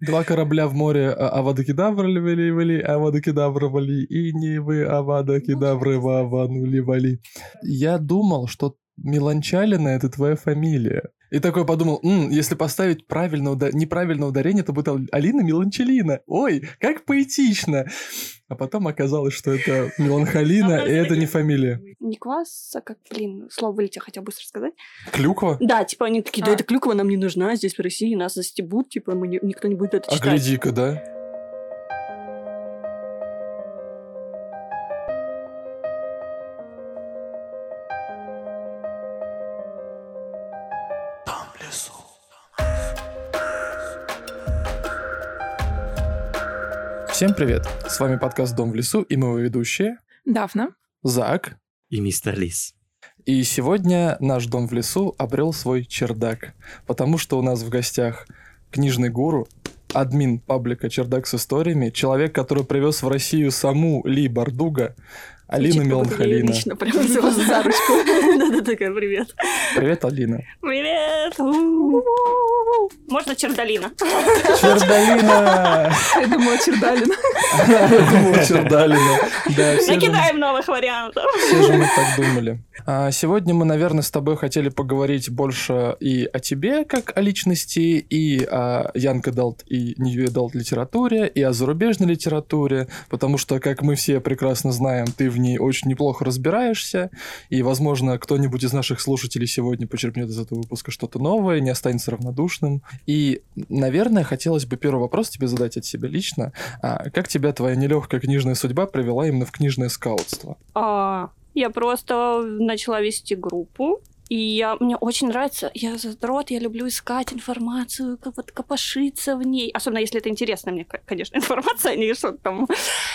Два корабля в море, а Авадокедавра вали вали, Авадокедавра вали, и не вы Авадокедавры ваванули вали. Я думал, что Меланчалина — это твоя фамилия. И такой подумал, М, если поставить правильное уда- неправильное ударение, то будет Ал- Алина Меланчелина. Ой, как поэтично. А потом оказалось, что это Меланхолина, и это не фамилия. Не квас, а как, блин, слово вылетело, хотя быстро сказать. Клюква? Да, типа они такие, да А. эта клюква нам не нужна, здесь в России нас застебут, типа мы никто не будет это А читать. гляди-ка, да? Всем привет! С вами подкаст «Дом в лесу» и мы его ведущие Дафна. Зак. и мистер Лис. И сегодня наш дом в лесу обрел свой чердак, потому что у нас в гостях книжный гуру, админ паблика «Чердак с историями», человек, который привез в Россию саму Ли Бардуга, Алина Меланхолина. Лично прям взяла за ручку. Да-да, такая, привет. Привет, Алина. Привет. Можно чердалина? Чердалина! Я думала, Чердалин. Я думал, Чердалина. Накидаем новых вариантов. Все же мы так думали. А сегодня мы, наверное, с тобой хотели поговорить больше и о тебе, как о личности, и о Янг Adult и New Adult литературе, и о зарубежной литературе, потому что, как мы все прекрасно знаем, ты в ней очень неплохо разбираешься, и, возможно, кто-нибудь из наших слушателей сегодня почерпнет из этого выпуска что-то новое, не останется равнодушным. И, наверное, хотелось бы первый вопрос тебе задать от себя лично. А как тебя твоя нелегкая книжная судьба привела именно в книжное скаутство? А, Я просто начала вести группу. И я, мне очень нравится, я задрот, я люблю искать информацию, как вот копошиться в ней. Особенно если это интересная мне, конечно, информация, а не что-то там.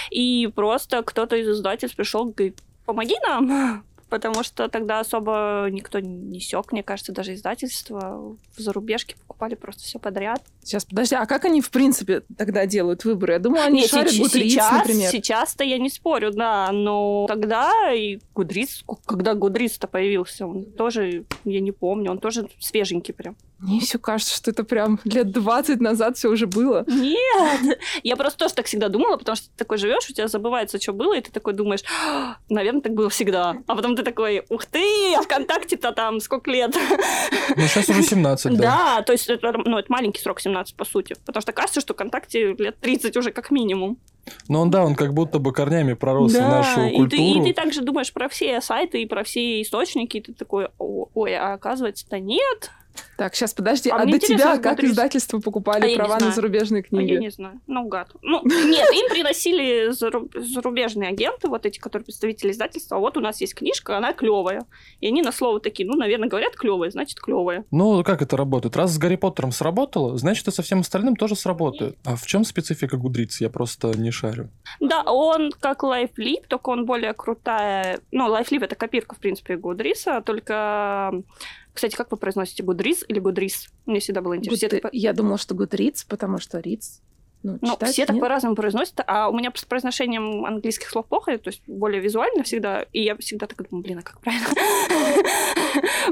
И просто кто-то из издательств пришел, говорит, помоги нам, потому что тогда особо никто не сёк, мне кажется, даже издательства в зарубежке покупали просто все подряд. Сейчас, подожди, а как они, в принципе, тогда делают выборы? Я думала, они Не, шарят сейчас, например. сейчас-то я не спорю, да, но тогда и Гудриц, когда Гудриц-то появился, он тоже, я не помню, он тоже свеженький прям. Мне все кажется, что это прям лет 20 назад все уже было. Нет, я просто тоже так всегда думала, потому что ты такой живешь, у тебя забывается, что было, и ты такой думаешь, «А, наверное, так было всегда. А потом ты такой, ух ты, а ВКонтакте-то там сколько лет. Ну, сейчас уже 17, да. Да, то есть это, ну, это маленький срок 17, по сути. Потому что кажется, что ВКонтакте лет 30 уже как минимум. Но он, да, он как будто бы корнями пророс в Да, нашу и ты, культуру. и ты также думаешь про все сайты и про все источники, и ты такой, «О- ой, а оказывается-то нет. Так, сейчас, подожди, А а, до тебя как Goodreads. издательство покупали А права на зарубежные А я книги? не знаю, наугад. Ну, нет, им приносили зару- зарубежные агенты, вот эти, которые представители издательства. Вот у нас есть книжка, она клевая. И они на слово такие, ну, наверное, говорят клевая, значит, клевая. Ну, как это работает? Раз с Гарри Поттером сработало, значит, и со всем остальным тоже сработает. А в чем специфика Гудриц? Я просто не шарю. Да, он как LifeLip, только он более крутая. Ну, LifeLip это копирка, в принципе, Гудриса, только... Кстати, как вы произносите, Гудрис или Гудрис? Мне всегда было интересно. Good- Я думала, что Goodreads, потому что Ritz, ну, Ну, читать все так нет. по-разному произносят, а у меня с произношением английских слов плохо, то есть более визуально всегда, и я всегда так думаю, блин, а как правильно?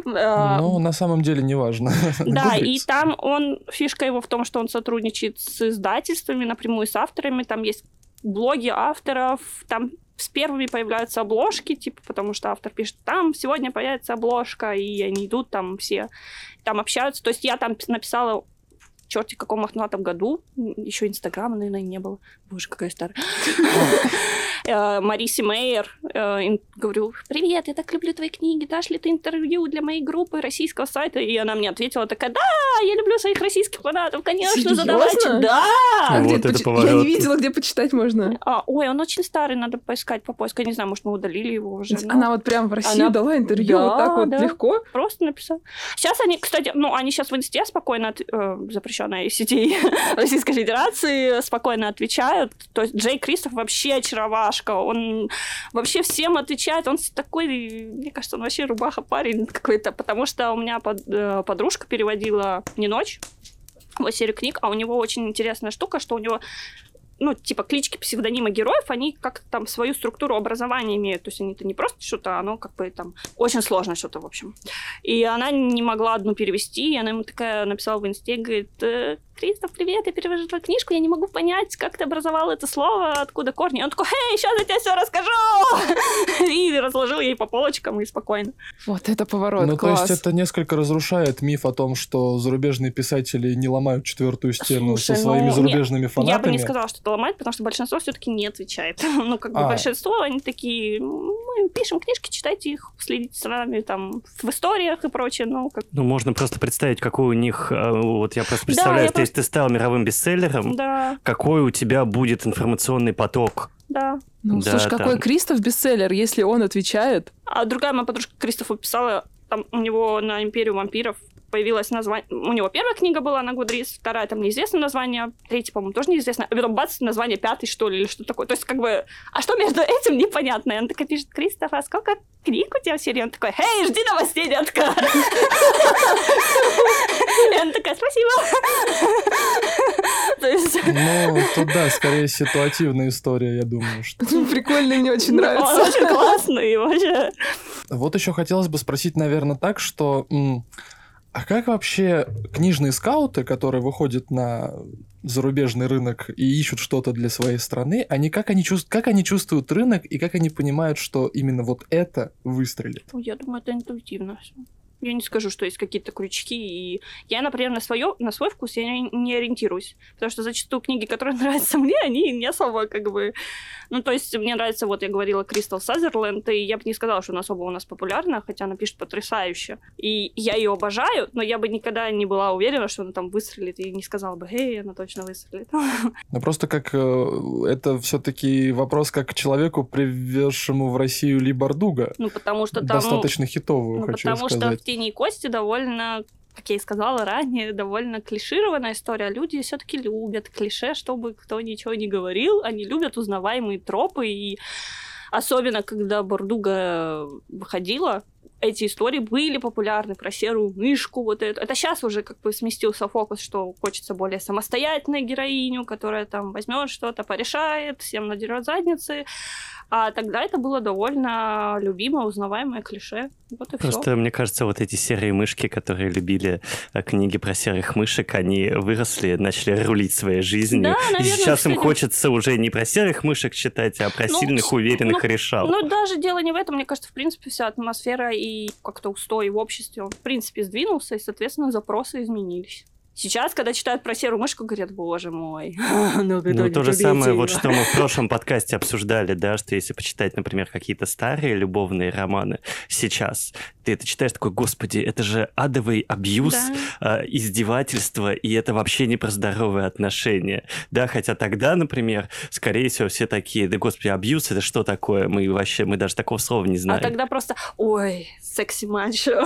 Ну, на самом деле, неважно. Да, и там он, фишка его в том, что он сотрудничает с издательствами напрямую, с авторами, там есть блоги авторов, там с первыми появляются обложки, типа, потому что автор пишет, там сегодня появится обложка, и они идут там все, там общаются. То есть я там написала в черте каком мохнатом году, еще инстаграма, наверное, не было. Боже, какая старая. Э, Мариси Мейер, э, им говорю, привет, я так люблю твои книги, дашь ли ты интервью для моей группы российского сайта? И она мне ответила такая, да, я люблю своих российских фанатов, конечно, задавайте. Да! А Я не видела, где почитать можно. А, ой, он очень старый, надо поискать по поиску. Я не знаю, может, мы удалили его уже. Она вот прям в Россию Она- дала интервью вот так вот легко. Просто написала. Сейчас они, кстати, ну, они сейчас в инсте спокойно, э, запрещенной сети Российской Федерации, спокойно отвечают. То есть Джей Кристоф вообще очаровашка. Он вообще всем отвечает. Он такой, мне кажется, он вообще рубаха парень какой-то. Потому что у меня под- э, подружка переводила «Не ночь», его серию книг, а у него очень интересная штука, что у него ну, типа, клички, псевдонимы героев, они как-то там свою структуру образования имеют. То есть они-то не просто что-то, оно как бы там очень сложное что-то, в общем. И она не могла одну перевести, и она ему такая написала в инсте, говорит, «Э, Кристоф, привет, я перевожу твою книжку, я не могу понять, как ты образовал это слово, откуда корни. Он такой, эй, сейчас я тебе все расскажу! И разложил ей по полочкам и спокойно. Вот это поворот, Ну, то класс. есть это несколько разрушает миф о том, что зарубежные писатели не ломают четвертую стену Слушай, со своими ну, зарубежными Я фанатами. бы не сказала, что это ломает, потому что большинство все-таки не отвечает. ну, как бы А. большинство, они такие, мы пишем книжки, читайте их, следите за нами там в историях и прочее, ну, как Ну, можно просто представить, какой у них... э, Вот я просто представляю, я если ты стал мировым бестселлером, да, какой у тебя будет информационный поток. да. Ну, Да, слушай, какой там. Кристоф бестселлер, если он отвечает? А другая моя подружка Кристофа писала, там у него на Империю вампиров появилось название. У него первая книга была на Гудрис, вторая там неизвестное название, третья, по-моему, тоже неизвестно. А потом бац, название пятый, что ли, или что такое. То есть, как бы, а что между этим непонятно. И она такая пишет, Кристоф, а сколько книг у тебя в серии? Он такой, эй, жди новостей, детка. И она такая, спасибо. То есть, Ну, тут да, скорее ситуативная история, я думаю, что. Прикольно, мне очень он нравится. очень классный вообще. Вот еще хотелось бы спросить, наверное, так, что... А как вообще книжные скауты, которые выходят на зарубежный рынок и ищут что-то для своей страны, они как они, чувств... как они чувствуют рынок и как они понимают, что именно вот это выстрелит? Я думаю, это интуитивно все. Я не скажу, что есть какие-то крючки. И я, например, на, свое, на свой вкус я не, не ориентируюсь. Потому что зачастую книги, которые нравятся мне, они не особо как бы... Ну, то есть мне нравится, вот я говорила, Кристал Сазерленд, и я бы не сказала, что она особо у нас популярна, хотя она пишет потрясающе. И я ее обожаю, но я бы никогда не была уверена, что она там выстрелит, и не сказала бы, эй, она точно выстрелит. Ну, просто как э, это все-таки вопрос как к человеку, привезшему в Россию Ли Бардуга. Ну, потому что там... Достаточно хитовую, Ну, хочу потому что сказать. в «Тени и кости» довольно, как я и сказала ранее, довольно клишированная история. Люди все таки любят клише, чтобы кто ничего не говорил. Они любят узнаваемые тропы. И особенно, когда Бордуга выходила, эти истории были популярны про серую мышку, вот это. Это сейчас уже как бы сместился фокус, что хочется более самостоятельной героиню, которая там возьмет что-то, порешает, всем надерет задницы. А тогда это было довольно любимое, узнаваемое клише. Вот и Просто, все. мне кажется, вот эти серые мышки, которые любили э, книги про серых мышек, они выросли, начали рулить своей жизнью. Да, и наверное, сейчас им хочется уже не про серых мышек читать, а про Ну, сильных, уверенных ну, решал. Ну, даже дело не в этом. Мне кажется, в принципе, вся атмосфера и как-то устой в обществе, он, в принципе, сдвинулся, и, соответственно, запросы изменились. Сейчас, когда читают про серую мышку, говорят, боже мой. Ну, то же самое, вот что мы в прошлом подкасте обсуждали, да, что если почитать, например, какие-то старые любовные романы сейчас, ты это читаешь, такой, господи, это же адовый абьюз, Да. э, издевательство, и это вообще не про здоровые отношения, да, хотя тогда, например, скорее всего, все такие, да, господи, абьюз, это что такое, мы вообще, мы даже такого слова не А знаем. тогда просто, ой, секси-мачо.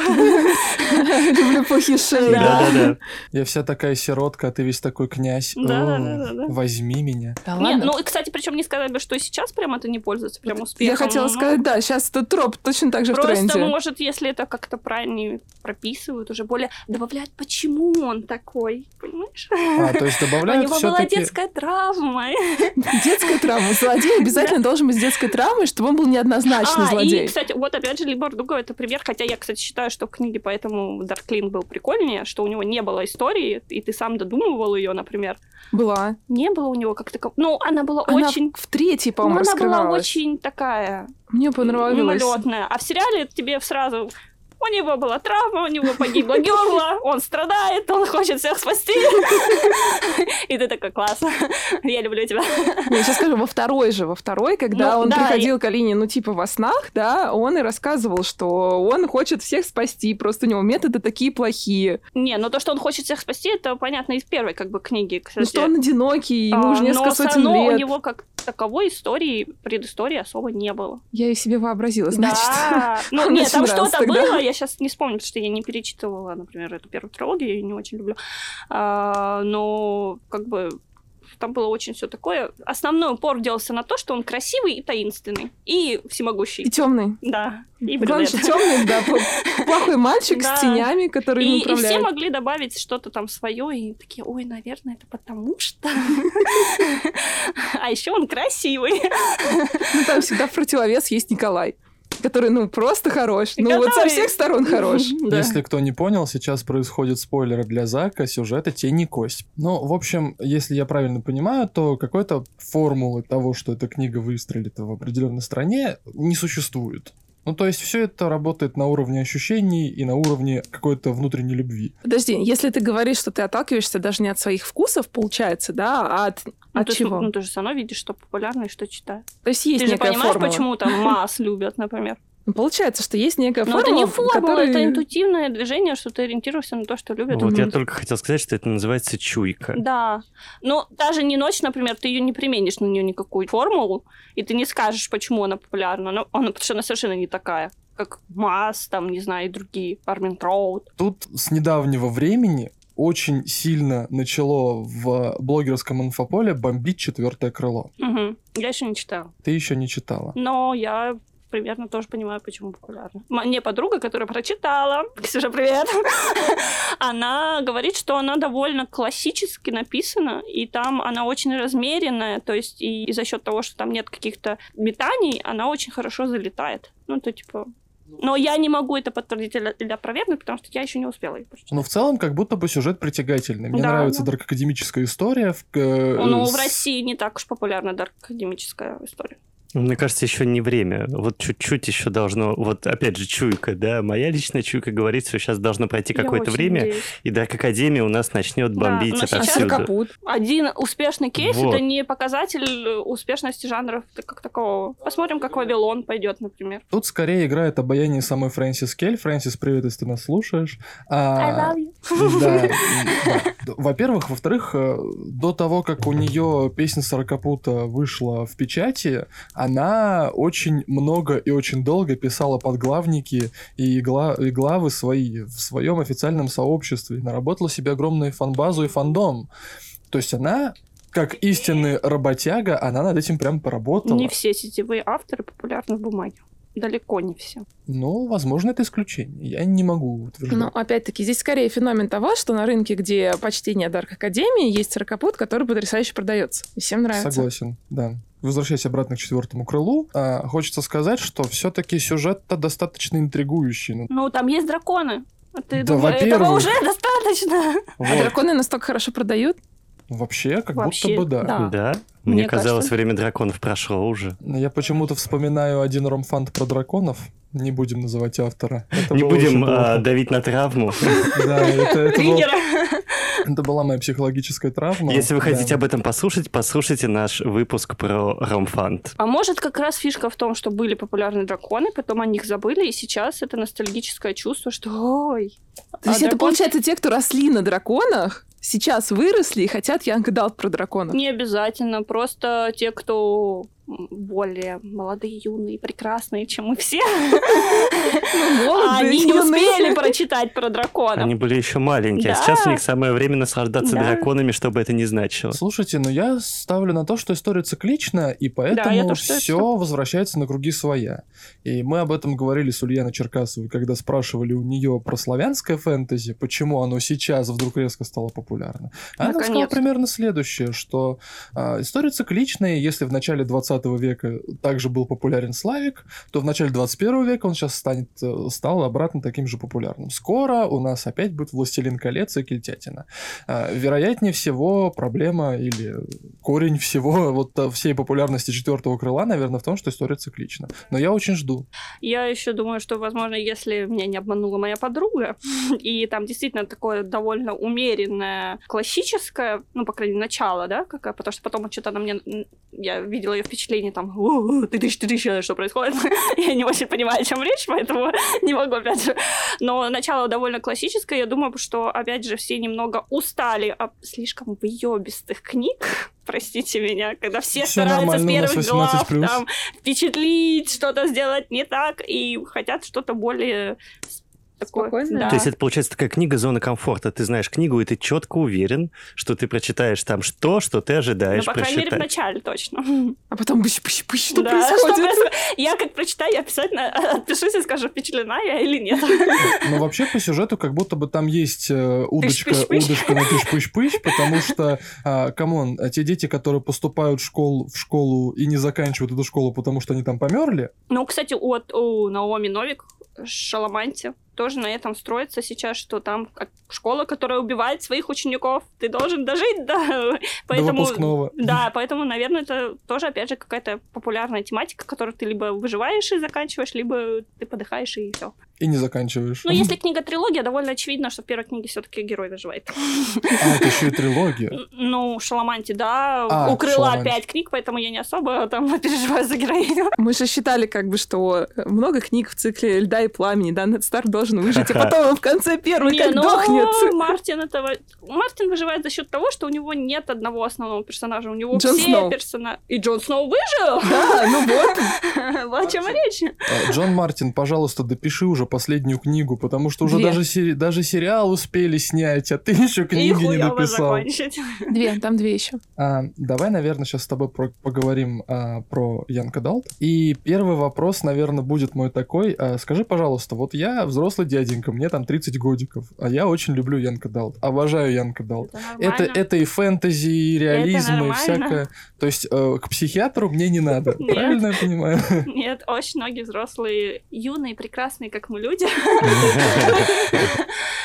Люблю плохие. Да-да-да. Я вся такая сиротка, а ты весь такой князь. Да, О, да, да, да. Возьми меня. Да ладно? ну, и, кстати, причем не сказать бы, что сейчас прям это не пользуется прям успехом. Я хотела Ну, сказать, да, сейчас этот троп точно так же в Просто, тренде. может, если это как-то правильно прописывают, уже более добавляют, почему он такой, понимаешь? А, то есть У добавляют него была детская травма. Детская травма. Злодей обязательно должен быть с детской травмой, чтобы он был неоднозначно А, злодей. и, кстати, вот опять же, Либор Дуга это пример, хотя я, кстати, считаю, что в книге поэтому Дарклин был прикольнее, что у него не было истории, и ты сам додумывал ее, например. Была. Не было у него как-то... Ну, она была Она очень... в третьей, Ну, по-моему, она была очень такая Мне понравилось. мимолетная. А в сериале тебе сразу у него была травма, у него погибла герла, он страдает, он хочет всех спасти. И ты такой, класс, я люблю тебя. Я сейчас скажу, во второй же, во второй, когда Ну, он приходил к Алине, ну, типа, во снах, да, он и рассказывал, что он хочет всех спасти, просто у него методы такие плохие. Не, но то, что он хочет всех спасти, это понятно из первой как бы книги, Ну, что он одинокий, ему уже А, несколько но всё сотен лет. у него как таковой истории, предыстории особо не было. Я ее себе вообразила, значит. Да. Ну, нет, там что-то было, я сейчас не вспомню, потому что я не перечитывала, например, эту первую трилогию, я её не очень люблю. А, но как бы там было очень все такое. Основной упор делался на то, что он красивый и таинственный. И всемогущий. И темный. Да. И Главное, что темный, да, пл- плохой мальчик Да. с тенями, который И, и все управляет. могли добавить что-то там свое, и такие, ой, наверное, это потому что. А еще он красивый. Ну, там всегда в противовес есть Николай. Который, ну, просто хорош. Ну, вот со всех сторон хорош. Если кто не понял, сейчас происходит спойлеры для Зака, сюжета «Тень и кость». Ну, в общем, если я правильно понимаю, то какой-то формулы того, что эта книга выстрелит в определенной стране, не существует. Ну, то есть все это работает на уровне ощущений и на уровне какой-то внутренней любви. Подожди, если ты говоришь, что ты отталкиваешься даже не от своих вкусов, получается, да, а от, ну, от ты, чего? Ну, ты же все равно видишь, что популярно и что читаешь. То есть есть ты некая же понимаешь, формула. почему там масс любят, например? Ну, получается, что есть некая Но формула, это не формула, которой- это интуитивное движение, что ты ориентируешься на то, что любят. Вот я только хотел сказать, что это называется чуйка. Да. Но даже не ночь, например, ты ее не применишь на нее никакую формулу, и ты не скажешь, почему она популярна. Но она, она совершенно не такая, как Масс, там, не знаю, и другие, Армин Роуд. Тут с недавнего времени очень сильно начало в блогерском инфополе бомбить четвертое крыло. Мгм. Я еще не читала. Ты еще не читала. Но я примерно тоже понимаю, почему популярна. Мне подруга, которая прочитала, Ксюша, привет, она говорит, что она довольно классически написана, и там она очень размеренная, то есть и, за счет того, что там нет каких-то метаний, она очень хорошо залетает. Ну, то типа... Но я не могу это подтвердить или, или опровергнуть, потому что я еще не успела ее прочитать. Но в целом как будто бы сюжет притягательный. Мне Да, нравится да. даркакадемическая история. В, э, Ну, с- в России не так уж популярна академическая история. Мне кажется, еще не время. Вот чуть-чуть еще должно... Вот опять же, чуйка, да? Моя личная чуйка говорит, что сейчас должно пройти какое-то время, надеюсь. и Дарк Академия у нас начнет Да, бомбить но А сейчас отовсюду. капут. Один успешный кейс Вот. это не показатель успешности жанров как такового. Посмотрим, как Вавилон пойдет, например. Тут скорее играет обаяние самой Фрэнсис Кель. Фрэнсис, привет, если ты нас слушаешь. А, you. Да, да. Во-первых, во-вторых, э, до того, как у нее песня Сорокопута вышла в печати, она очень много и очень долго писала подглавники и, гла- и главы свои в своем официальном сообществе. Наработала себе огромную фанбазу и фандом. То есть она, как истинный работяга, она над этим прям поработала. Не все сетевые авторы популярны в бумаге. Далеко не все. Ну, возможно, это исключение. Я не могу утверждать. Но опять-таки здесь скорее феномен того, что на рынке, где почти нет Дарк Академии, есть сорокопут, который потрясающе продается. И всем нравится. Согласен, да. Возвращаясь обратно к четвертому крылу, а, хочется сказать, что все-таки сюжет-то достаточно интригующий. Ну, Ну, там есть драконы. А Ты Да, думаешь, во-первых. этого уже достаточно? А вот. драконы настолько хорошо продают. Вообще, как Вообще, будто бы да. да. Да? Мне, Мне казалось, кажется. время драконов прошло уже. Я почему-то вспоминаю один ромфант про драконов. Не будем называть автора. Это Не было будем а, давить на травму. Да, это, это был- Триггер. Это была моя психологическая травма. Если вы Да. хотите об этом послушать, послушайте наш выпуск про ромфант. А может, как раз фишка в том, что были популярны драконы, потом о них забыли, и сейчас это ностальгическое чувство, что ой. То есть а это, дракон- получается, те, кто росли на драконах, сейчас выросли и хотят Янг Далт про драконов. Не обязательно, просто те, кто более молодые, юные, прекрасные, чем мы все, они не успели прочитать про драконов. Они были еще маленькие, а Да. сейчас у них самое время наслаждаться Да. драконами, что бы это ни значило. Слушайте, но я ставлю на то, что история циклична, и поэтому считаю, все что- возвращается на круги своя. И мы об этом говорили с Ульяной Черкасовой, когда спрашивали у нее про славянское фэнтези, почему оно сейчас вдруг резко стало популярно. А Она сказала Наконец-то. примерно следующее, что а, история цикличная, если в начале 20 века также был популярен славик, то в начале 21 века он сейчас станет, э, стал обратно таким же популярным. Скоро у нас опять будет «Властелин колец» и «Кельтятина». А, Вероятнее всего, проблема или корень всего вот э, всей популярности четвертого крыла, наверное, в том, что история циклична. Но я очень жду. Я еще думаю, что, возможно, если меня не обманула моя подруга, и там действительно такое довольно умеренное, классическое, ну, по крайней мере, начало, да, какая, потому что потом что-то она мне, я видела ее впечатление там, «У, ты тысяч, ты тысяч, что происходит, я не очень понимаю, о чем речь, поэтому не могу, опять же. Но начало довольно классическое, я думаю, что, опять же, все немного устали от слишком выебистых книг, простите меня, когда все Всё стараются с первых глав 18+. там впечатлить, что-то сделать не так, и хотят что-то более такое. Спокойное. Да. То есть это получается такая книга зоны комфорта. Ты знаешь книгу, и ты четко уверен, что ты прочитаешь там что, что ты Ну, ожидаешь по крайней мере, в прочитать. начале точно. А потом пыщ-пыщ-пыщ, что Да, происходит? происходит? Я как прочитаю, я обязательно отпишусь и скажу, впечатлена я или нет. Но вообще по сюжету как будто бы там есть э, удочка, удочка на тыщ-пыщ-пыщ, потому что, а, come on, а те дети, которые поступают в школу, в школу и не заканчивают эту школу, потому что они там померли, Ну, кстати, вот у Наоми Новик Шоломанча тоже на этом строится сейчас, что там школа, которая убивает своих учеников, ты должен дожить до... до Поэтому, выпускного. да, поэтому, наверное, это тоже, опять же, какая-то популярная тематика, которую ты либо выживаешь и заканчиваешь, либо ты подыхаешь и все. И не заканчиваешь. Ну, если книга трилогия, довольно очевидно, что в первой книге все-таки герой выживает. А, это еще и трилогия. Ну, Шаламанти, да, А, укрыла Шаламанти. пять книг, поэтому я не особо там переживаю за героиню. Мы же считали, как бы, что много книг в цикле «Льда и пламени», да, Нед Старк должен выжить, а потом он в конце первый как ну, дохнет. Мартин этого... Мартин выживает за счет того, что у него нет одного основного персонажа. У него Джон все Сноу. персонажи... И Джон Сноу выжил? Да, ну вот. Вот о чем речь. А, Джон Мартин, пожалуйста, допиши уже последнюю книгу, потому что уже Две. даже, сери- даже сериал успели снять, а ты еще книги не написал. закончить. Две, там две еще. А, давай, наверное, сейчас с тобой про- поговорим а, про Young Adult. И первый вопрос, наверное, будет мой такой. А, скажи, пожалуйста, вот я взрослый дяденька, мне там 30 годиков, а я очень люблю Young Adult, обожаю Young Adult. Это, нормально. это и фэнтези, и реализм, и нормально. всякое. То есть э, к психиатру мне не надо. Нет. Правильно я понимаю? Нет, очень многие взрослые, юные, прекрасные, как мы люди,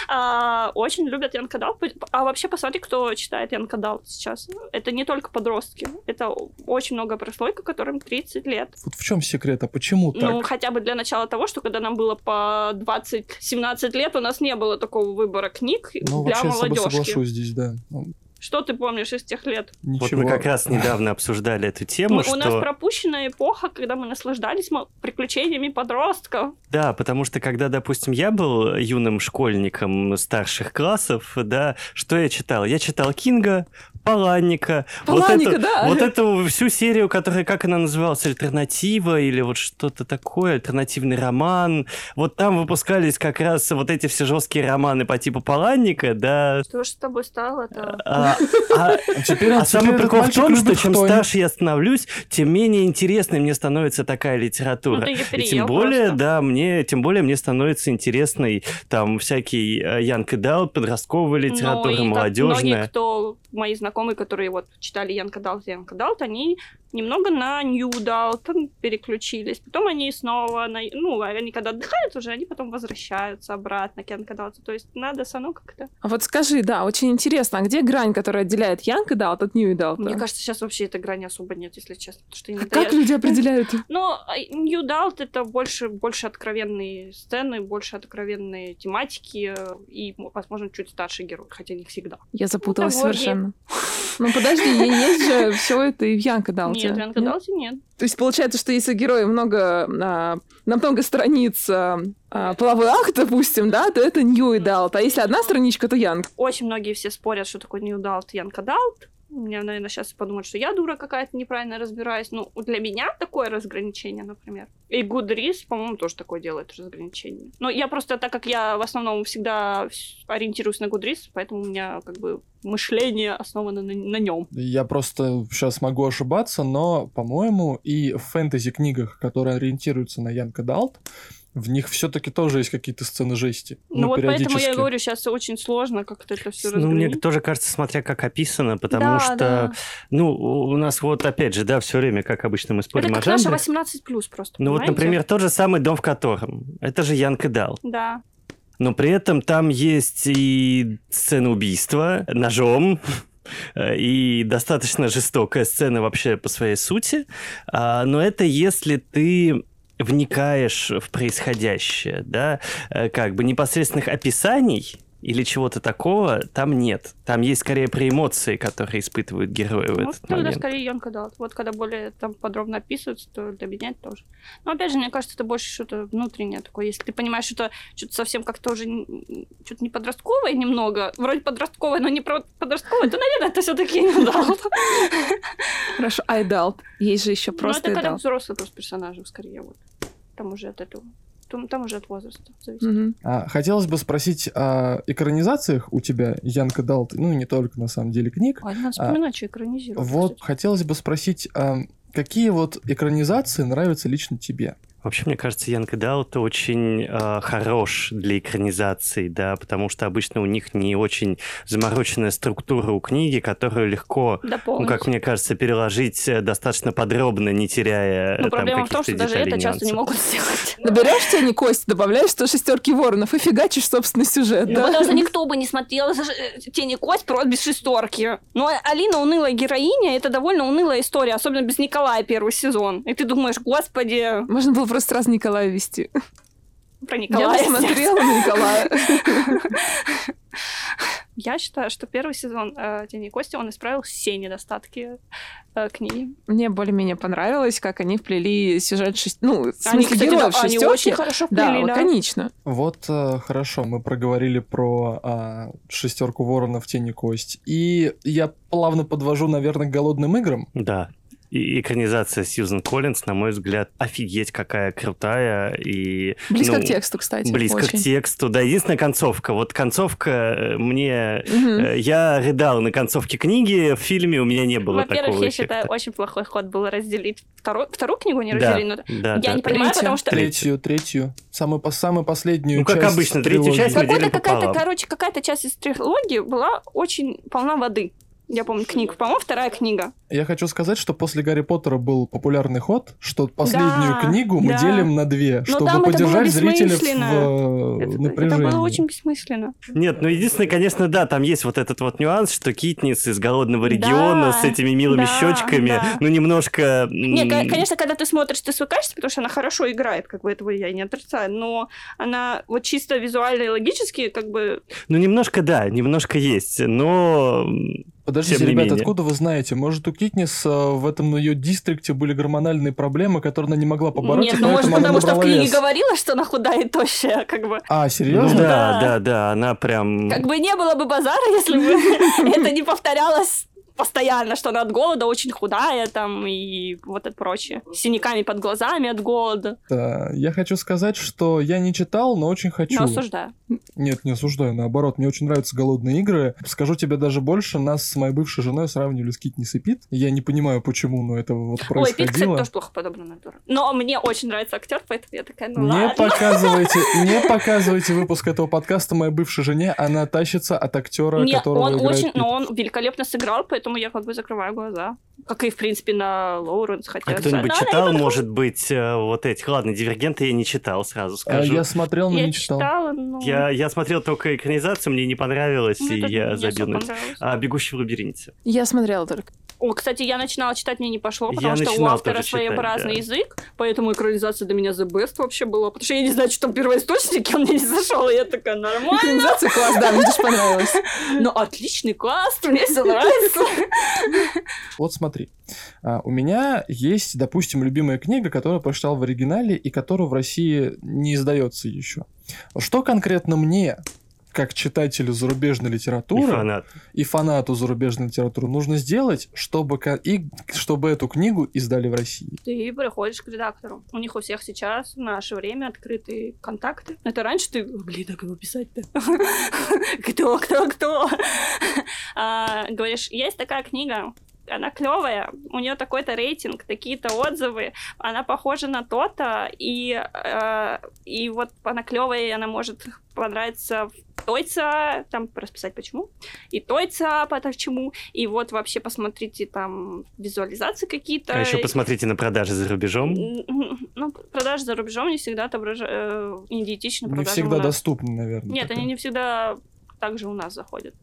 а, очень любят Янка Далт. А вообще, посмотри, кто читает Янка Далт сейчас. Это не только подростки. Это очень много прослойка, которым 30 лет. Вот в чем секрет, а почему так? Ну, хотя бы для начала того, что когда нам было по 20-17 лет, у нас не было такого выбора книг Ну, для вообще я молодежки. соглашусь здесь, да. Что ты помнишь из тех лет? Вот Ничего. мы как раз недавно обсуждали эту тему, Мы- что... У нас пропущенная эпоха, когда мы наслаждались приключениями подростков. Да, потому что когда, допустим, я был юным школьником старших классов, да, что я читал? Я читал Кинга, Паланника, Паланника, вот, эту, да. вот эту всю серию, которая, как она называлась, альтернатива или вот что-то такое, альтернативный роман. Вот там выпускались как раз вот эти все жесткие романы по типу Паланника, да. Что ж с тобой стало-то? А, а- А теперь, а теперь самый этот прикол в том, что чем старше я становлюсь, тем менее интересной мне становится такая Ну, литература. ты её И тем более, просто. да, мне, тем более мне становится интересной там всякий э, Young Adult, подростковая Ну, литература, и как Многие, молодежная. кто, мои знакомые, которые вот читали Young Adult, Young Adult, они немного на New Adult переключились. Потом они снова, на, ну, они когда отдыхают уже, они потом возвращаются обратно к Young Adult у. То есть надо все равно как-то... А вот скажи, да, очень интересно, а где грань, которая отделяет Young Adult от New Adult а? Мне кажется, сейчас вообще этой грани особо нет, если честно. Потому что А иногда как я- люди определяют? Ну, New Adult это больше, больше откровенные сцены, больше откровенные тематики и, возможно, чуть старший герой, хотя не всегда. Я запуталась Ну, совершенно. Ну подожди, есть же все это и в Young Adult е. Нет, в Young Adult е нет. То есть получается, что если у героя много, а, на много страниц а, а, половой акт, допустим, да, то это New Adult. А если одна страничка, то Янг. Очень многие все спорят, что такое New Adult, Young Adult. Мне, наверное, сейчас подумают, что я дура какая-то неправильно разбираюсь. Ну, для меня такое разграничение, например. И Goodreads, по-моему, тоже такое делает разграничение. Но я просто, так как я в основном всегда вс- ориентируюсь на Goodreads, поэтому у меня как бы мышление основано на, на нем. Я просто сейчас могу ошибаться, но, по-моему, и в фэнтези-книгах, которые ориентируются на Young Adult, в них все-таки тоже есть какие-то сцены жести. Ну, вот поэтому я говорю, сейчас очень сложно как-то это все Ну, мне тоже кажется, смотря как описано, потому Да, что, да. ну, у нас вот опять же, да, все время, как обычно, мы спорим Это о жанре. 18 плюс просто. Ну вот, понимаете? например, тот же самый дом в котором. Это же Янг Эдал. Да. Но при этом там есть и сцена убийства ножом, и достаточно жестокая сцена вообще по своей сути. А, Но это если ты вникаешь в происходящее, да, э, как бы непосредственных описаний или чего-то такого там нет. Там есть скорее про эмоции, которые испытывают герои в Ну, этот тогда момент. скорее Янка Далт. Вот когда более там подробно описывается, то для меня это тоже. Но опять же, мне кажется, это больше что-то внутреннее такое. Если ты понимаешь, что это что-то совсем как-то уже что-то не подростковое немного, вроде подростковое, но не про- подростковое, то, наверное, это все-таки не Далт. Хорошо, adult. Есть же еще Ну, просто это когда adult. взрослые просто персонажи, скорее, вот. Там уже от этого. Там, там уже от возраста зависит. Мгм. А, хотелось бы спросить о экранизациях у тебя, Young Adult, ну не только на самом деле книг. Ладно, надо вспоминать, что экранизировать. Вот кстати. хотелось бы спросить, а, какие вот экранизации нравятся лично тебе? Вообще, мне кажется, Young Adult очень э, хорош для экранизации, да, потому что обычно у них не очень замороченная структура у книги, которую легко, ну, как мне кажется, переложить э, достаточно подробно, не теряя Но э, там проблема в том, что даже это часто не нюансов. могут сделать. Наберешь тени кость, добавляешь 100 шестерки воронов и фигачишь собственный сюжет, Ну, да? потому что никто бы не смотрел э, «Тени кость» просто без шестерки. Но Алина унылая героиня, это довольно унылая история, особенно без Николая первый сезон. И ты думаешь, господи, Можно было просто раз Николая вести. про Я Николая. посмотрела на Николая. Я считаю, что первый сезон э, «Тени кости» он исправил все недостатки э, книги. Мне более-менее понравилось, как они вплели сюжет шесть... Ну, Они, смысле, кстати, героев да, они шестерки. очень хорошо Да, вплели, да. лаконично. Вот э, хорошо, мы проговорили про а, шестерку воронов тени кость. И я плавно подвожу, наверное, к голодным играм. Да. И экранизация Сьюзен Коллинз, на мой взгляд, офигеть какая крутая и... Близко ну, к тексту, кстати. Близко очень. к тексту, да. Единственная концовка. Вот концовка э, мне... Э, Я рыдал на концовке книги, в фильме у меня не было Во-первых, такого я эффекта. считаю, очень плохой ход был разделить вторую, вторую книгу, не Да, разделили. но да, я да. не понимаю, Третью. потому что... Третью, третью, самую, по- самую последнюю Ну, как часть обычно, третью трилогии. часть мы Какой-то какая-то, пополам. короче, какая-то часть из трилогии была очень полна воды. Я помню книгу. По-моему, вторая книга. Я хочу сказать, что после Гарри Поттера был популярный ход, что последнюю Да, книгу мы да. делим на две, Но чтобы там это было поддержать зрителя в э, Это, это напряжении. было очень бессмысленно. Нет, ну единственное, конечно, да, там есть вот этот вот нюанс, что Китниц из голодного региона Да, с этими милыми да, щечками, да. ну немножко... м, Не, ко- конечно, когда ты смотришь, ты свыкаешься, потому что она хорошо играет, как бы этого я не отрицаю, но она вот чисто визуально и логически, как бы... Ну немножко да, немножко есть, но... Подождите, ребята, менее. откуда вы знаете? Может, у Китнис э, в этом ее дистрикте были гормональные проблемы, которые она не могла побороть, Нет, ну может потому что в книге вес? говорила, что она худая и тощая, как бы. А, Ну серьезно? да, Да. да, да, она прям... Как бы не было бы базара, если бы это не повторялось постоянно, что она от голода очень худая там и вот это прочее. С синяками под глазами от голода. Да, Я хочу сказать, что я не читал, но очень хочу. Но осуждаю. Нет, не осуждаю, наоборот, мне очень нравятся голодные игры. Скажу тебе даже больше, нас с моей бывшей женой сравнивали с Китнис и Пит. Я не понимаю, почему, но это вот Ой, Пит, кстати, происходило. тоже плохо подобрана натура. Но мне очень нравится актер, поэтому я такая, ну не ладно. показывайте, не показывайте выпуск этого подкаста моей бывшей жене. Она тащится от актера, Нет, которого он играет очень, Пит. но он великолепно сыграл, поэтому я как бы закрываю глаза. Как и, в принципе, на Лоуренс, хотя... А кто-нибудь читал, не может быть, э, вот эти... Ладно, «Дивергенты» я не читал, сразу А, скажу. Я смотрел, но Я не читал. читала, но... Я, я смотрел только экранизацию, мне не понравилось, Ну, и я мне забил на. А «Бегущий в лабиринте». Я смотрела только. О, кстати, я начинала читать, мне не пошло, Я потому что у автора читать, своеобразный да. язык, поэтому экранизация для меня the best вообще была, потому что я не знаю, что там первоисточники, он мне не зашел, и я такая, нормально. Экранизация класс, да, мне тоже понравилось. Ну, отличный каст, мне все нравится. Вот смотри, а, у меня есть, допустим, любимая книга, которую я прочитал в оригинале и которая в России не издается еще. Что конкретно мне, как читателю зарубежной И литературы фанат. и фанату зарубежной литературы нужно сделать, чтобы, и, чтобы эту книгу издали в России? Ты приходишь к редактору. У них у всех сейчас в наше время открытые контакты. Это раньше ты, блин, как его писать-то? Кто, кто, кто? А, Говоришь, есть такая книга, она клевая, у нее такой-то рейтинг, такие-то отзывы, она похожа на то-то, и, э, и вот она клевая, и она может понравиться тойца, там расписать почему, и тойца почему, и вот вообще посмотрите там визуализации какие-то. А еще посмотрите на продажи за рубежом. Ну, продажи за рубежом не всегда отображают идентично Не продажам всегда у нас. доступны, наверное. Нет, они не всегда также у нас заходят.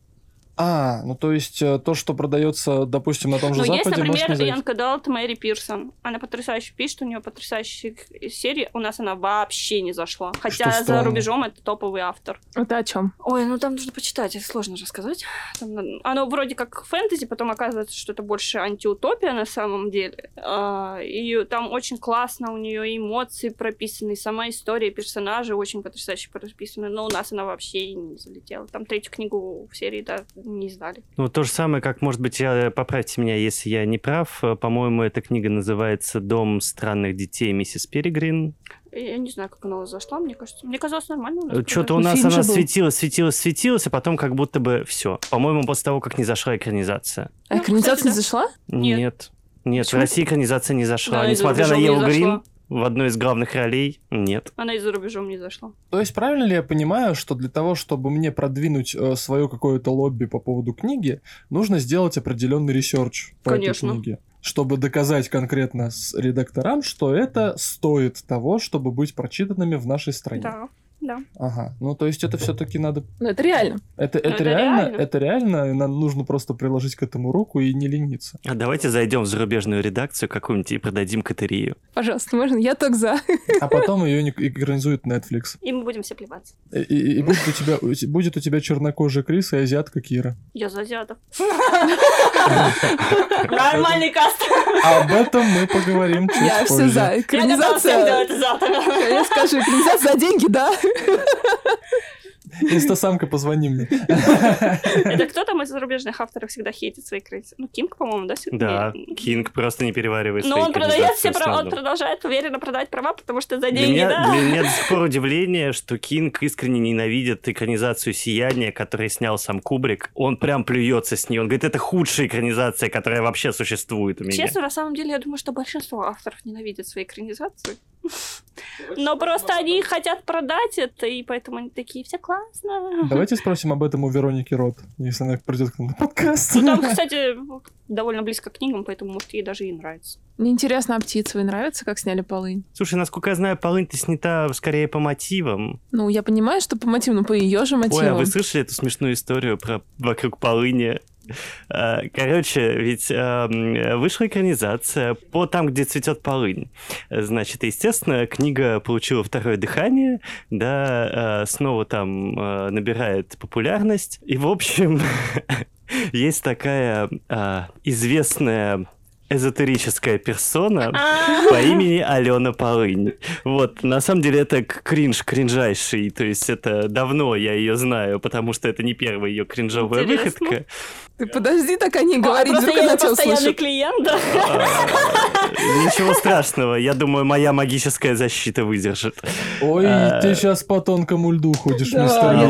А, ну то есть э, то, что продается, допустим, на том же Ну, есть, Западе, может не например, зайти. Янка Далт, Мэри Пирсон. Она потрясающе пишет, у нее потрясающие серии. У нас она вообще не зашла. Хотя за странно. рубежом это топовый автор. Это о чем? Ой, ну там нужно почитать, это сложно рассказать. Там, оно вроде как фэнтези, потом оказывается, что это больше антиутопия на самом деле. А, И там очень классно, у нее эмоции прописаны, и сама история, персонажи очень потрясающе прописаны. Но у нас она вообще не залетела. Там третью книгу в серии да, не издали. Ну, то же самое, как, может быть, я, поправьте меня, если я не прав. Э, По-моему, эта книга называется «Дом странных детей миссис Перегрин». Я не знаю, как она зашла, мне кажется. Мне казалось нормально. у нас Что-то у Ну, нас фильм она светилась, светилась, светилась, а потом как будто бы все. По-моему, после того, как не зашла экранизация. А Ну, экранизация кстати, не да. зашла? Нет. Нет. Нет, в Почему? России экранизация не зашла. Да, Несмотря на не Еву Грин зашла. В одной из главных ролей, нет. Она и за рубежом не зашла. То есть правильно ли я понимаю, что для того, чтобы мне продвинуть э, свое какое-то лобби по поводу книги, нужно сделать определенный research по Конечно. этой книге? Чтобы доказать конкретно с редакторам, что это стоит того, чтобы быть прочитанными в нашей стране. Да, да. Ага. Ну, то есть это все-таки надо... Ну, это реально. Это, это, это реально, реально. это реально, и нам нужно просто приложить к этому руку и не лениться. А давайте зайдем в зарубежную редакцию какую-нибудь и продадим катерию. Пожалуйста, можно? Я так за. А потом ее экранизует Netflix. И мы будем все плеваться. И, и- и будет, у тебя, будет у тебя чернокожий Крис и азиатка Кира. Я за азиатов. Нормальный каст. Об этом мы поговорим чуть Я все позже. за. Экранизация. Я скажу, экранизация за деньги, да? Инстасамка, позвони мне. Это кто там из зарубежных авторов всегда хейтит свои крысы? Ну, Кинг, по-моему, да? Да. Кинг просто не переваривает Но свои он продает все с права, он продолжает уверенно продавать права, потому что за деньги, да? для меня до сих пор удивление, что Кинг искренне ненавидит экранизацию «Сияния», который снял сам Кубрик. Он прям плюется с ней. Он говорит, это худшая экранизация, которая вообще существует у меня. Честно, на самом деле, я думаю, что большинство авторов ненавидят свои экранизации. Но просто они хотят продать это, и поэтому они такие, все классно. Давайте спросим об этом у Вероники Рот, если она придет к нам на подкаст. Ну, там, кстати, довольно близко к книгам, поэтому, может, ей даже и нравится. Мне интересно, а птицы нравится, как сняли полынь? Слушай, насколько я знаю, полынь-то снята скорее по мотивам. Ну, я понимаю, что по мотивам, но по ее же Ой, а мотивам. вы слышали эту смешную историю про вокруг полыни? А, Короче, ведь эм, вышла экранизация по там, где цветет полынь. Значит, естественно, книга получила второе дыхание, да, э, снова там э, набирает популярность. И, в общем, есть такая э, известная эзотерическая персона, А, по имени Алена Полынь. Вот, на самом деле это кринж кринжайший, то есть это давно я ее знаю, потому что это не первая ее кринжовая Интересно. выходка. Ты подожди так о ней а, говорить, Просто вдруг я она тебя постоянный клиент, да? А, Ничего страшного, я думаю, моя магическая защита выдержит. Ой, А. ты сейчас по тонкому льду ходишь, мистер. Ой,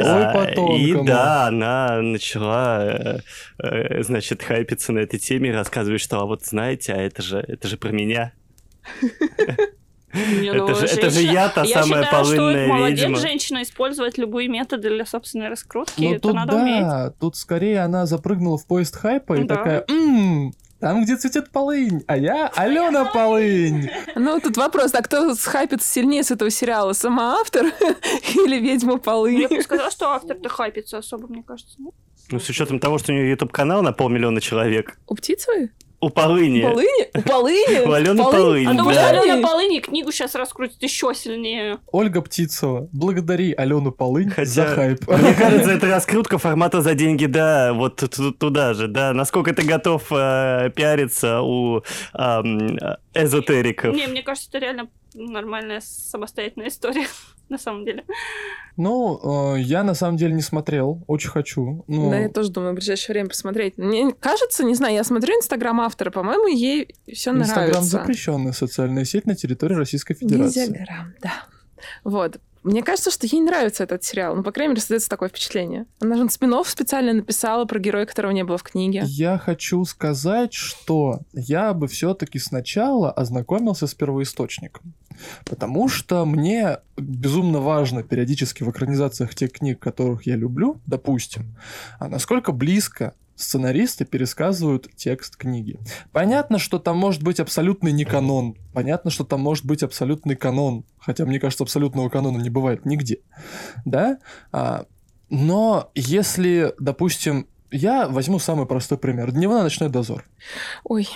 а, по И тонкому. да, она начала, э, э, значит, хайпиться на этой теме, рассказывать, что, а вот знаете, а это же, это же про меня. Не, ну, Это же, это же я та Я самая считаю, что полынная молодец ведьма. женщина использовать любые методы для собственной раскрутки. Ну это тут надо уметь. да, тут скорее она запрыгнула в поезд хайпа и Да. такая, «М, там, где цветет полынь, а я Алена Полынь. Ну, тут вопрос, а кто схайпится сильнее с этого сериала? Сама автор или ведьма Я полынь? бы не сказала, что автор-то хайпится особо, мне кажется. Ну, Ну, с учетом того, что у нее YouTube-канал на полмиллиона человек. У птицы? У Полыни. Полыни? У полыни? У Алены А думаю, да. что Алена Полыни книгу сейчас раскрутит еще сильнее. Ольга Птицова, благодари Алену Полынь за хайп. Мне кажется, это раскрутка формата за деньги, да, вот ту- ту- туда же, да. Насколько ты готов э, пиариться у эзотериков? Не, мне кажется, это реально нормальная самостоятельная история, на самом деле. Ну, э, я на самом деле не смотрел, очень хочу. Ну, Да, я тоже думаю, в ближайшее время посмотреть. Мне кажется, не знаю, я смотрю инстаграм автора, по-моему, ей все Инстаграм нравится. запрещенная социальная сеть на территории Российской Федерации. Нельзя да. Вот. Мне кажется, что ей нравится этот сериал. Ну, по крайней мере, создается такое впечатление. Она же спин специально написала про героя, которого не было в книге. Я хочу сказать, что я бы все-таки сначала ознакомился с первоисточником. Потому что мне безумно важно периодически в экранизациях тех книг, которых я люблю, допустим, а насколько близко сценаристы пересказывают текст книги. Понятно, что там может быть абсолютный не канон. Понятно, что там может быть абсолютный канон. Хотя, мне кажется, абсолютного канона не бывает нигде. Да? А, но если, допустим, я возьму самый простой пример. Дневной ночной дозор. Ой,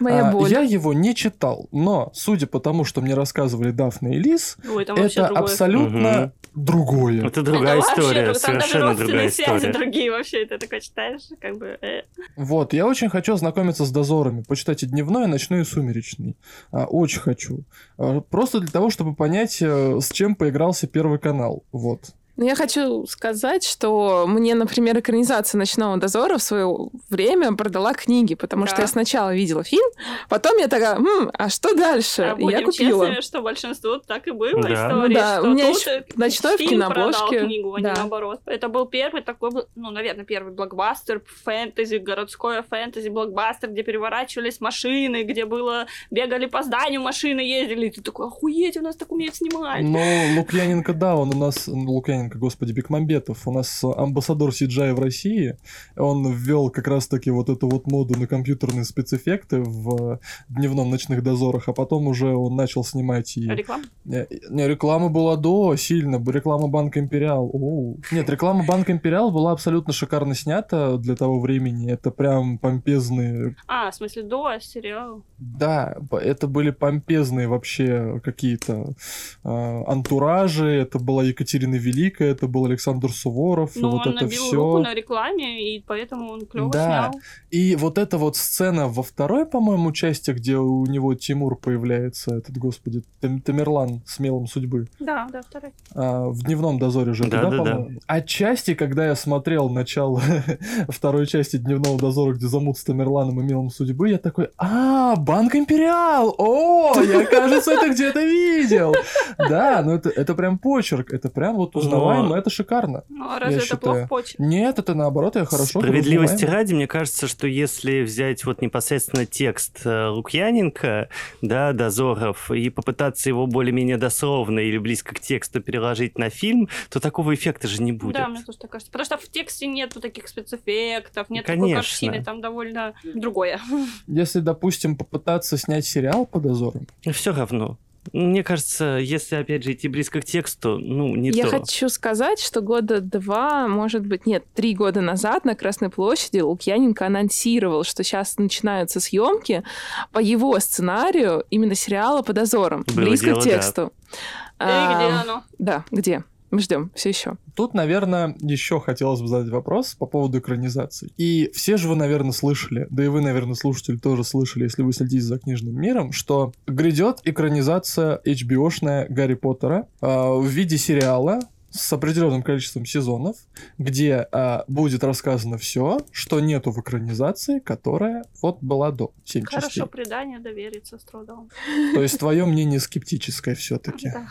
моя А, боль. Я его не читал, но судя по тому, что мне рассказывали Дафна и Лис, Ой, вообще это другое. абсолютно другое. Это другая Это вообще история, даже совершенно другая связи история. другие вообще, ты такой читаешь, как бы... э. Вот, я очень хочу ознакомиться с дозорами. Почитать и дневной, и ночной, и сумеречный. А, очень хочу. А, просто для того, чтобы понять, э, с чем поигрался Первый канал. Вот. Ну, я хочу сказать, что мне, например, экранизация «Ночного дозора» в свое время продала книги, потому Да. что я сначала видела фильм, потом я такая, «М, а что дальше? А И я будем купила. честными, что большинству так и было Да. история, Ну да, что у меня тут есть э, «Ночной» в кинообложке. книгу, а не Да. наоборот. Это был первый такой, ну, наверное, первый блокбастер, фэнтези, городское фэнтези, блокбастер, где переворачивались машины, где было, бегали по зданию, машины ездили, и ты такой, охуеть, у нас так умеют снимать. Но Лукьяненко, да, он у нас, ну, Лукьяненко, господи, Бекмамбетов, у нас амбассадор CGI в России, он ввел как раз-таки вот эту вот моду на компьютерные спецэффекты в дневном ночных дозорах, а потом уже он начал снимать и... Реклама? Не, не, реклама была до, сильно. Реклама Банка Империал. Оу. Нет, реклама Банка Империал была абсолютно шикарно снята для того времени. Это прям помпезные... А, в смысле, до сериала. Да, это были помпезные вообще какие-то а, антуражи. Это была Екатерина Великая, это был Александр Суворов. и Ну, вот он это набил все. руку на рекламе, и поэтому он клево Да. снял. И вот эта вот сцена во второй, по-моему, части, где у него Тимур появляется, этот, господи, Там- Тамерлан с мелом судьбы. Да, да, второй. А, в дневном дозоре же, Да, да, да, да. Отчасти, когда я смотрел начало второй части дневного дозора, где замут с Тамерланом и мелом судьбы, я такой, а, Банк Империал! О, я, кажется, это где-то видел! Да, ну это, это прям почерк, это прям вот узнаваемо, Но- это шикарно. Ну, а разве это плохо считаю. почерк? Нет, это наоборот, я хорошо Справедливости ради, мне кажется, что если взять вот непосредственно текст э, Лукьяненко, да, Дозоров, и попытаться его более-менее дословно или близко к тексту переложить на фильм, то такого эффекта же не будет. Да, мне тоже так кажется. Потому что в тексте нету таких спецэффектов, нет Конечно. такой картины, там довольно другое. Если, допустим, попытаться снять сериал по дозорам, Все равно. Мне кажется, если, опять же, идти близко к тексту, ну, не Я то. хочу сказать, что года два, может быть, нет, три года назад на Красной площади Лукьяненко анонсировал, что сейчас начинаются съемки по его сценарию именно сериала по дозорам, Было близко дело, к да. тексту. И где А, оно? Да, где? Мы ждем, все еще. Тут, наверное, еще хотелось бы задать вопрос по поводу экранизации. И все же вы, наверное, слышали, да и вы, наверное, слушатели тоже слышали, если вы следите за книжным миром, что грядет экранизация HBO-шная Гарри Поттера а, в виде сериала с определенным количеством сезонов, где а, будет рассказано все, что нету в экранизации, которая вот была до 7 частей. Хорошо, предание довериться с трудом. То есть твое мнение скептическое все-таки. Да.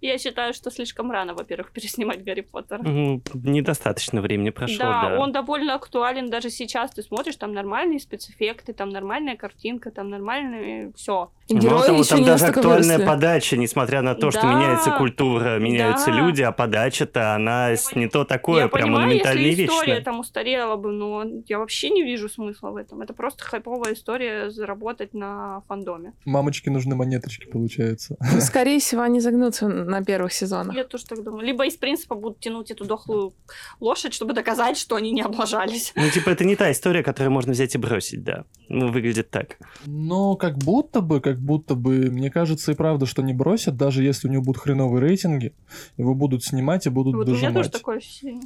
Я считаю, что слишком рано, во-первых, переснимать Гарри Поттера. Ну, недостаточно времени прошло, да, да. он довольно актуален даже сейчас. Ты смотришь, там нормальные спецэффекты, там нормальная картинка, там нормальные все. И Мало герои того, еще там не даже актуальная выросли. подача, несмотря на то, что Да. меняется культура, меняются Да. люди, а подача-то, она с- не то такое, я прям понимаю, монументально если история вечная. там устарела бы, но я вообще не вижу смысла в этом. Это просто хайповая история заработать на фандоме. Мамочке нужны монеточки, получается. Ну, скорее всего, они загнутся на первых сезонах. Я тоже так думаю. Либо из принципа будут тянуть эту дохлую лошадь, чтобы доказать, что они не облажались. Ну, типа, это не та история, которую можно взять и бросить, да. Ну, выглядит так. Но как будто бы, как будто бы, мне кажется и правда, что не бросят, даже если у него будут хреновые рейтинги, его будут снимать и будут Вот у меня тоже дожимать. такое ощущение.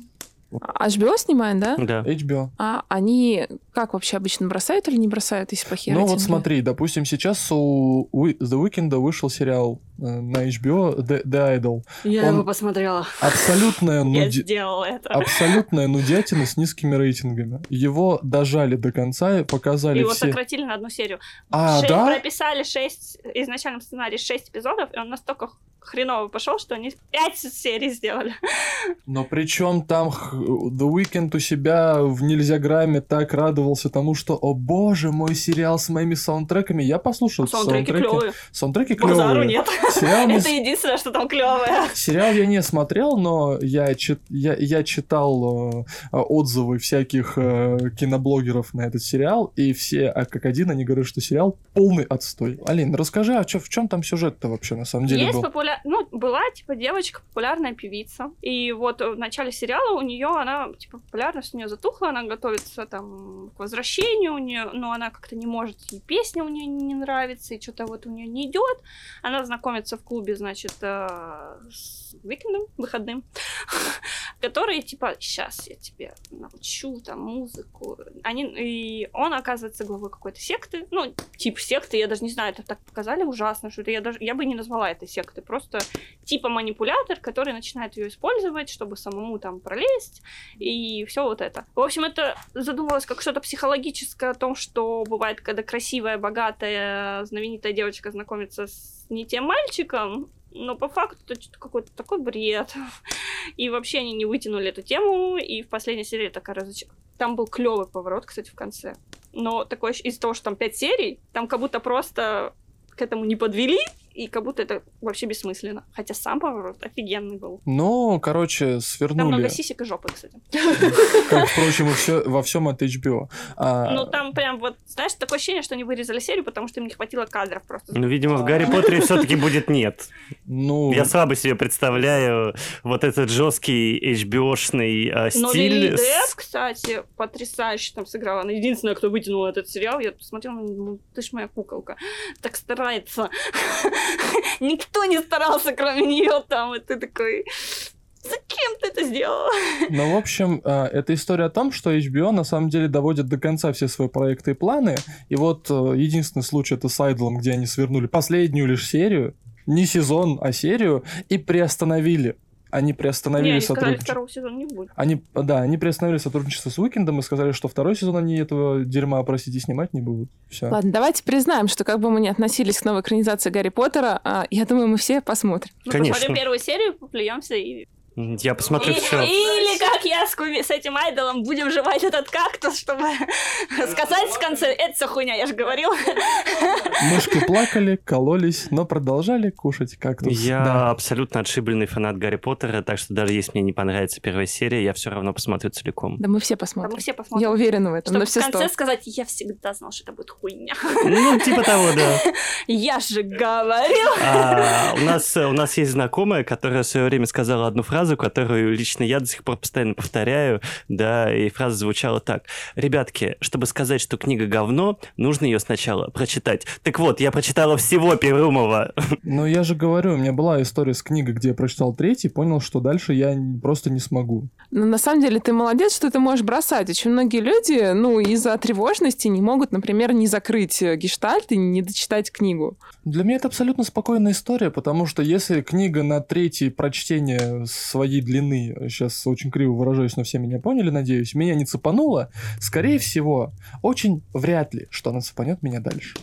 А HBO снимает, да? Да. HBO. А они как вообще обычно бросают или не бросают, если плохие Ну вот рейтинги? смотри, допустим, сейчас у The Weeknd вышел сериал на HBO The, The Idol. Я Он- его посмотрела. Абсолютная, Я нуди- сделала это. абсолютная нудятина с низкими рейтингами. Его дожали до конца и показали Его все... сократили на одну серию. А, Шесть- да? Прописали шесть, изначально в сценарии шесть эпизодов, и он настолько хреново пошел, что они пять серий сделали. Но причем там The Weeknd у себя в Нельзя Грамме так радовался тому, что, о боже, мой сериал с моими саундтреками. Я послушал Саундтреки саундтреки. клевые. Саундтреки Базару клевые. нет. Сериал, не Это единственное, что там клевое. Сериал я не смотрел, но я, чит- я, я читал э, отзывы всяких э, киноблогеров на этот сериал, и все, а как один, они говорят, что сериал полный отстой. Алин, расскажи, а чё, в чем там сюжет-то вообще на самом деле Есть был? популя... ну, была, типа, девочка, популярная певица. И вот в начале сериала у нее, она, типа, популярность у нее затухла, она готовится там к возвращению, у нее, но она как-то не может, и песня у нее не нравится, и что-то вот у нее не идет. Она знакомится знакомится в клубе, значит, э, Уикендом, выходным, который, типа, сейчас я тебе научу там музыку. Они, и он оказывается главой какой-то секты, ну, тип секты, я даже не знаю, это так показали ужасно, что это я даже, я бы не назвала это сектой, просто типа манипулятор, который начинает ее использовать, чтобы самому там пролезть, и все вот это. В общем, это задумалось как что-то психологическое о том, что бывает, когда красивая, богатая, знаменитая девочка знакомится с не тем мальчиком, но по факту это какой-то такой бред. И вообще они не вытянули эту тему, и в последней серии такая разоч... Там был клевый поворот, кстати, в конце. Но такое из-за того, что там пять серий, там как будто просто к этому не подвели, и как будто это вообще бессмысленно. Хотя сам поворот офигенный был. Ну, короче, Там свернули. много сисек и жопы, кстати. Как, впрочем, во всем от HBO. А, Ну, там прям вот, знаешь, такое ощущение, что они вырезали серию, потому что им не хватило кадров просто. Ну, видимо, в Гарри Поттере все-таки будет нет. ну, Я слабо себе представляю вот этот жесткий HBO-шный а, Но Лили стиль. с- Депп, кстати, потрясающе там сыграла. Она единственная, кто вытянул этот сериал. Я посмотрела, ну, ты ж моя куколка. Так старается. Никто не старался, кроме нее там. И ты такой... Зачем ты это сделала? Ну, в общем, э, это история о том, что HBO на самом деле доводит до конца все свои проекты и планы. И вот э, единственный случай это с Айдлом, где они свернули последнюю лишь серию, не сезон, а серию, и приостановили. Они Не, приостановили сотрудничество. второго сезона не будет. Они, да, они приостановили сотрудничество с Уикендом и сказали, что второй сезон они этого дерьма, простите, снимать не будут. Все. Ладно, давайте признаем, что как бы мы ни относились к новой экранизации Гарри Поттера, а, я думаю, мы все посмотрим. Мы Конечно. посмотрим первую серию, поплюемся и... Я посмотрю И- все. Или как я с, Куми- с этим айдолом будем жевать этот кактус, чтобы сказать в конце, это все хуйня, я же говорил. Мышки плакали, кололись, но продолжали кушать кактус. Я Да. абсолютно отшибленный фанат Гарри Поттера, так что даже если мне не понравится первая серия, я все равно посмотрю целиком. Да мы все Да посмотрим. мы все Я посмотрим. уверена в этом, Чтобы на в все конце сто. сказать, я всегда знал, что это будет хуйня. Ну, типа того, да. Я же говорил. А, у, нас, у нас есть знакомая, которая в свое время сказала одну фразу, которую лично я до сих пор постоянно повторяю, да, и фраза звучала так. Ребятки, чтобы сказать, что книга говно, нужно ее сначала прочитать. Так вот, я прочитала всего Перумова. Ну, я же говорю, у меня была история с книгой, где я прочитал третий, понял, что дальше я просто не смогу. Но на самом деле ты молодец, что ты можешь бросать. Очень многие люди, ну, из-за тревожности не могут, например, не закрыть э, гештальт и не дочитать книгу. Для меня это абсолютно спокойная история, потому что если книга на третье прочтение своей длины, сейчас очень криво выражаюсь, но все меня поняли, надеюсь, меня не цепанула, скорее всего, очень вряд ли, что она цепанет меня дальше.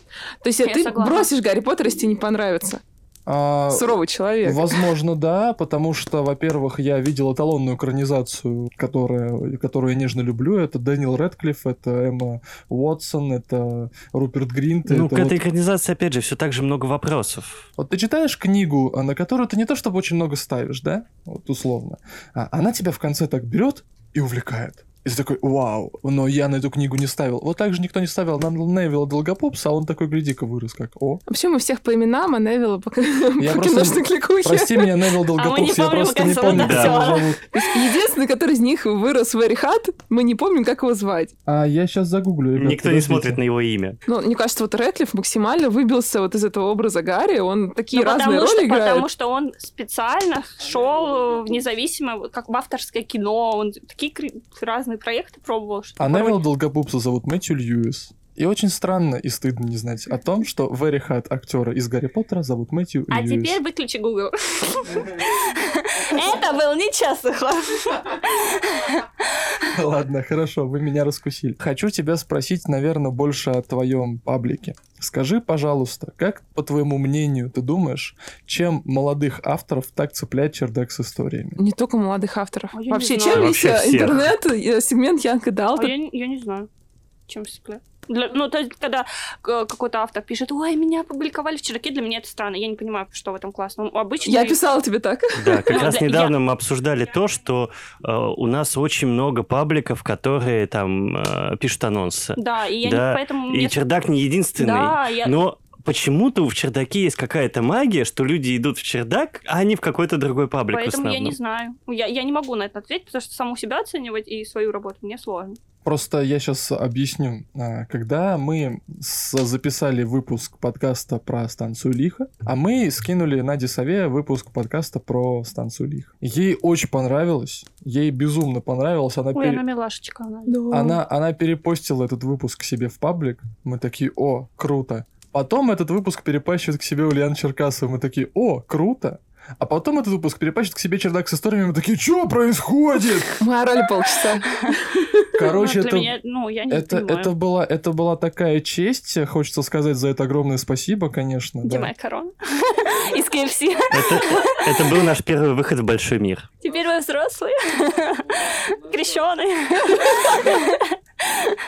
То есть э, Я ты согласна. бросишь Гарри Поттер, если тебе не понравится. А, Суровый человек. Возможно, да, потому что, во-первых, я видел эталонную экранизацию, которая, которую я нежно люблю. Это Дэниел Рэдклифф, это Эмма Уотсон, это Руперт Гринт. Ну, это к вот- этой экранизации, опять же, все так же много вопросов. Вот ты читаешь книгу, а на которую ты не то чтобы очень много ставишь, да? Вот условно. А она тебя в конце так берет и увлекает. И ты такой, вау, но я на эту книгу не ставил. Вот так же никто не ставил на Невилла Долгопупса, а он такой, гляди-ка, вырос как, о. Вообще мы всех по именам, а Невилла по, по Я просто- киношной кликухе. Прости меня, Невилл Долгопупс, я просто не помню, как его зовут. Единственный, который из них вырос в Эрихат, мы не помним, как его звать. А я сейчас загуглю, Никто не смотрит на его имя. Ну, мне кажется, вот Рэтлиф максимально выбился вот из этого образа Гарри. Он такие Ну, разные потому, роли что, играет. потому что он специально шел в независимое, вот как в авторское кино. Он такие кри- разные проекты пробовал. Что А порой- Невилл Долгопупса зовут Мэтью Льюис. И очень странно и стыдно не знать о том, что Very Hot актера из Гарри Поттера зовут Мэтью А Льюис. теперь выключи Google. Это был нечестный ход. Ладно, хорошо, вы меня раскусили. Хочу тебя спросить, наверное, больше о твоем паблике. Скажи, пожалуйста, как, по твоему мнению, ты думаешь, чем молодых авторов так цепляет чердак с историями? Не только молодых авторов. А я Вообще, чем Вообще весь э, всех. интернет, э, сегмент Янка А Далта? я, не- я не знаю, чем цепляет. Для- ну, то есть, когда э, какой-то автор пишет, ой, меня опубликовали в чердаке, для меня это странно. Я не понимаю, что в этом классно. Ну, Обычно... Я писала тебе так. Да, как раз недавно мы обсуждали то, что э, у нас очень много пабликов, которые там э, пишут анонсы. Да, и я поэтому... И чердак не единственный. Но почему-то в чердаке есть какая-то магия, что люди идут в чердак, а не в какой-то другой паблик в Поэтому я не знаю. Я, я не могу на это ответить, потому что саму себя оценивать и свою работу мне сложно. Просто я сейчас объясню. А, Когда мы записали выпуск подкаста про станцию Лиха, а мы скинули Наде Сове выпуск подкаста про станцию Лиха. Ей очень понравилось. Ей безумно понравилось. Она, Ой, пере- она милашечка. Она. она, она перепостила этот выпуск себе в паблик. Мы такие, о, круто. Потом этот выпуск перепащивает к себе Ульяна Черкасова. Мы такие, о, круто. А потом этот выпуск перепащивает к себе чердак с историями. Мы такие, что происходит? Мы орали полчаса. Короче, Ну, это... меня, ну, я не Это, понимаю. это, была, это была такая честь, хочется сказать за это огромное спасибо, конечно. Где да. моя корона? Из KFC. Это, это был наш первый выход в большой мир. Теперь вы взрослые. Крещеные.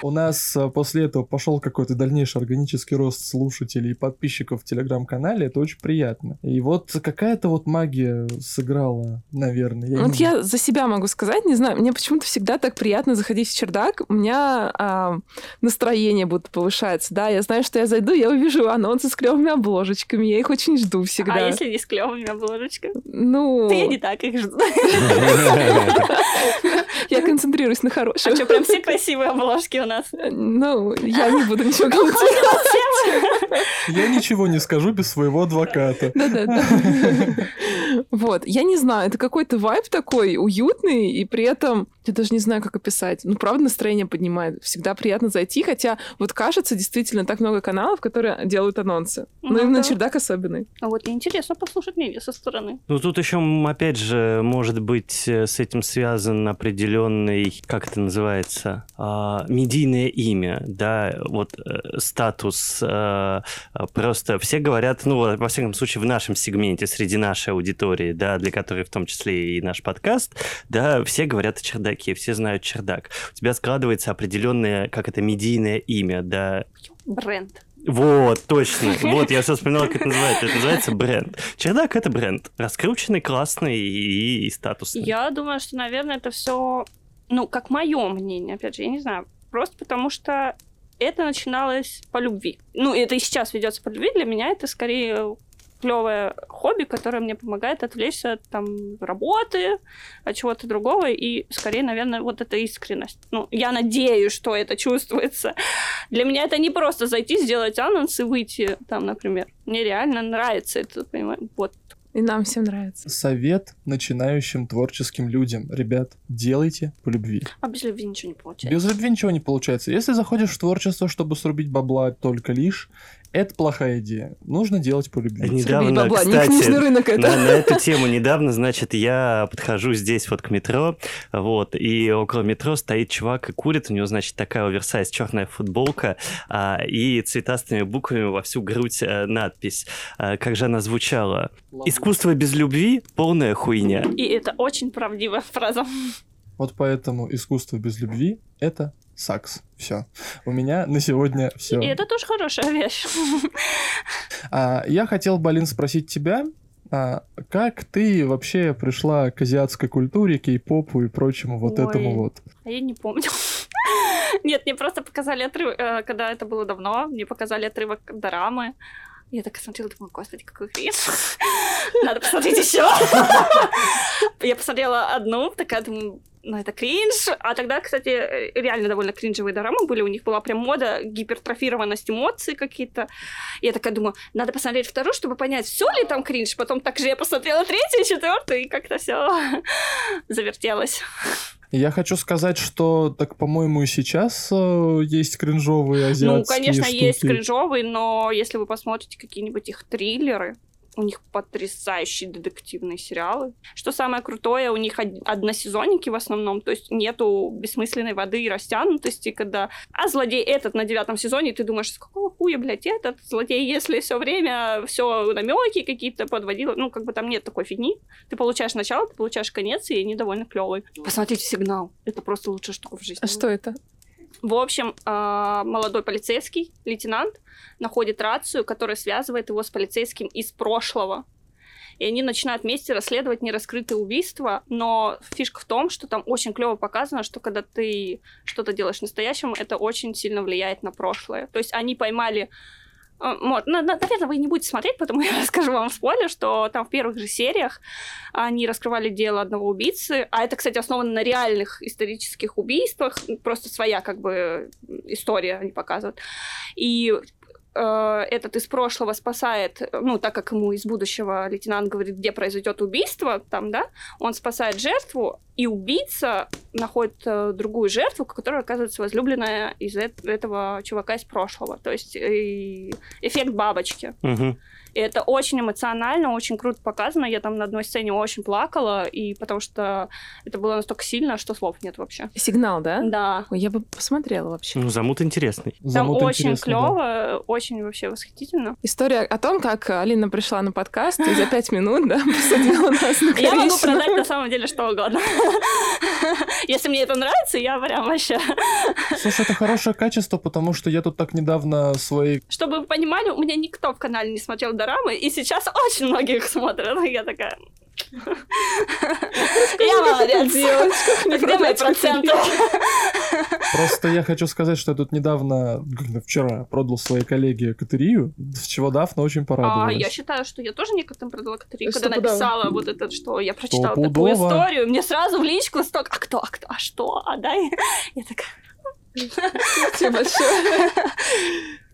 У нас а, после этого пошел какой-то дальнейший органический рост слушателей и подписчиков в телеграм-канале, это очень приятно. И вот какая-то вот магия сыграла, наверное. Я Вот я за себя могу сказать, не знаю, мне почему-то всегда так приятно заходить в чердак, у меня а, настроение будто повышается, да, я знаю, что я зайду, я увижу анонсы с клевыми обложечками, я их очень жду всегда. А если не с клевыми обложечками? Ну, То я не так их жду. я концентрируюсь на А хорошем. что, прям все красивые обложки у нас? Ну, я не буду ничего комментировать. Я ничего не скажу без своего адвоката. Да-да-да. Вот, я не знаю, это какой-то вайб такой уютный, и при этом, я даже не знаю, как описать. Ну, правда, настроение поднимает. Всегда приятно зайти, хотя вот кажется, действительно, так много каналов, которые делают анонсы. Ну Ну, именно да. чердак особенный. А вот интересно послушать мнение со стороны. Ну, тут еще, опять же, может быть, э, с этим связан определенный, как это называется, а, медийное имя, да, вот э, статус. э, просто все говорят, ну, во всяком случае, в нашем сегменте, среди нашей аудитории, да, для которой в том числе и наш подкаст, да, все говорят о чердаке, все знают чердак. У тебя складывается определенное, как это, медийное имя, да, Бренд. вот, точно. Вот, я все вспоминал, как это называется. Это называется бренд. Чердак — это бренд. Раскрученный, классный и, и статусный. Я думаю, что, наверное, это все, ну, как мое мнение, опять же, я не знаю, просто потому что это начиналось по любви. Ну, это и сейчас ведется по любви. Для меня это скорее клевое хобби, которое мне помогает отвлечься от там работы, от чего-то другого, и скорее, наверное, вот эта искренность. Ну, я надеюсь, что это чувствуется. Для меня это не просто зайти, сделать анонс и выйти там, например. Мне реально нравится это, понимаю, вот. И нам всем нравится. Совет начинающим творческим людям. Ребят, делайте по любви. А без любви ничего не получается. Без любви ничего не получается. Если заходишь в творчество, чтобы срубить бабла только лишь, это плохая идея. Нужно делать по любви. Не- Срубить Недавно, бабла, не кстати, книжный рынок На, это. на эту тему недавно, значит, я подхожу здесь вот к метро, вот, и около метро стоит чувак и курит, у него, значит, такая оверсайз черная футболка а, и цветастыми буквами во всю грудь а, надпись. А, как же она звучала? Искусство без любви — полная хуйня. И это очень правдивая фраза. Вот поэтому искусство без любви — это сакс. Все. У меня на сегодня все. И это тоже хорошая вещь. А, я хотел, Балин, спросить тебя, а, как ты вообще пришла к азиатской культуре, кей-попу и прочему вот Ой. этому вот? А я не помню. Нет, мне просто показали отрывок, э, когда это было давно, мне показали отрывок дорамы. Я так смотрела, думала, господи, какой кринж. Надо посмотреть еще. Я посмотрела одну, такая думаю, ну это кринж. А тогда, кстати, э, реально довольно кринжевые дорамы были. У них была прям мода, гипертрофированность эмоций какие-то. Я такая думаю, надо посмотреть вторую, чтобы понять, все ли там кринж. Потом также я посмотрела третью, четвертую, и как-то все завертелось. Я хочу сказать, что, так, по-моему, и сейчас э, есть кринжовые азиатские Ну, конечно, штуки. есть кринжовый, но если вы посмотрите какие-нибудь их триллеры, у них потрясающие детективные сериалы. Что самое крутое, у них од- односезонники в основном, то есть нету бессмысленной воды и растянутости, когда... А злодей этот на девятом сезоне, и ты думаешь, с какого хуя, блядь, этот злодей, если все время все намеки какие-то подводил, ну, как бы там нет такой фигни. Ты получаешь начало, ты получаешь конец, и они довольно клевые. Посмотрите «Сигнал». Это просто лучшая штука в жизни. А что это? В общем, а, молодой полицейский, лейтенант, находит рацию, которая связывает его с полицейским из прошлого. И они начинают вместе расследовать нераскрытые убийства, но фишка в том, что там очень клево показано, что когда ты что-то делаешь настоящему, это очень сильно влияет на прошлое. То есть они поймали вот, на- на- наверное, вы не будете смотреть, потому я расскажу вам в спойлер, что там в первых же сериях они раскрывали дело одного убийцы, а это, кстати, основано на реальных исторических убийствах, просто своя как бы история они показывают. И э, этот из прошлого спасает, ну, так как ему из будущего лейтенант говорит, где произойдет убийство, там, да, он спасает жертву, и убийца находит э, другую жертву, которая оказывается возлюбленная из эт- этого чувака из прошлого. То есть э, эффект бабочки. Мгм. И это очень эмоционально, очень круто показано. Я там на одной сцене очень плакала, и потому что это было настолько сильно, что слов нет вообще. Сигнал, да? Да. Ой, я бы посмотрела вообще. Ну, замут интересный. Там Замут очень интересный, да. клево, очень вообще восхитительно. История о том, как Алина пришла на подкаст и за пять минут, да, посадила нас на Я могу продать на самом деле что угодно. Если мне это нравится, я прям вообще... Слушай, это хорошее качество, потому что я тут так недавно свои... Чтобы вы понимали, у меня никто в канале не смотрел дорамы, и сейчас очень многие их смотрят. Я такая... Я молодец. Где мои проценты? Просто я хочу сказать, что я тут недавно, вчера, продал своей коллеге Катерию, с чего Дафна очень А, порадовалась. я считаю, что я тоже некоторым продала Катерину, когда написала вот это, что я прочитала такую историю, мне сразу в личку столько, а кто, а кто, а что, а дай. Я такая, Спасибо большое.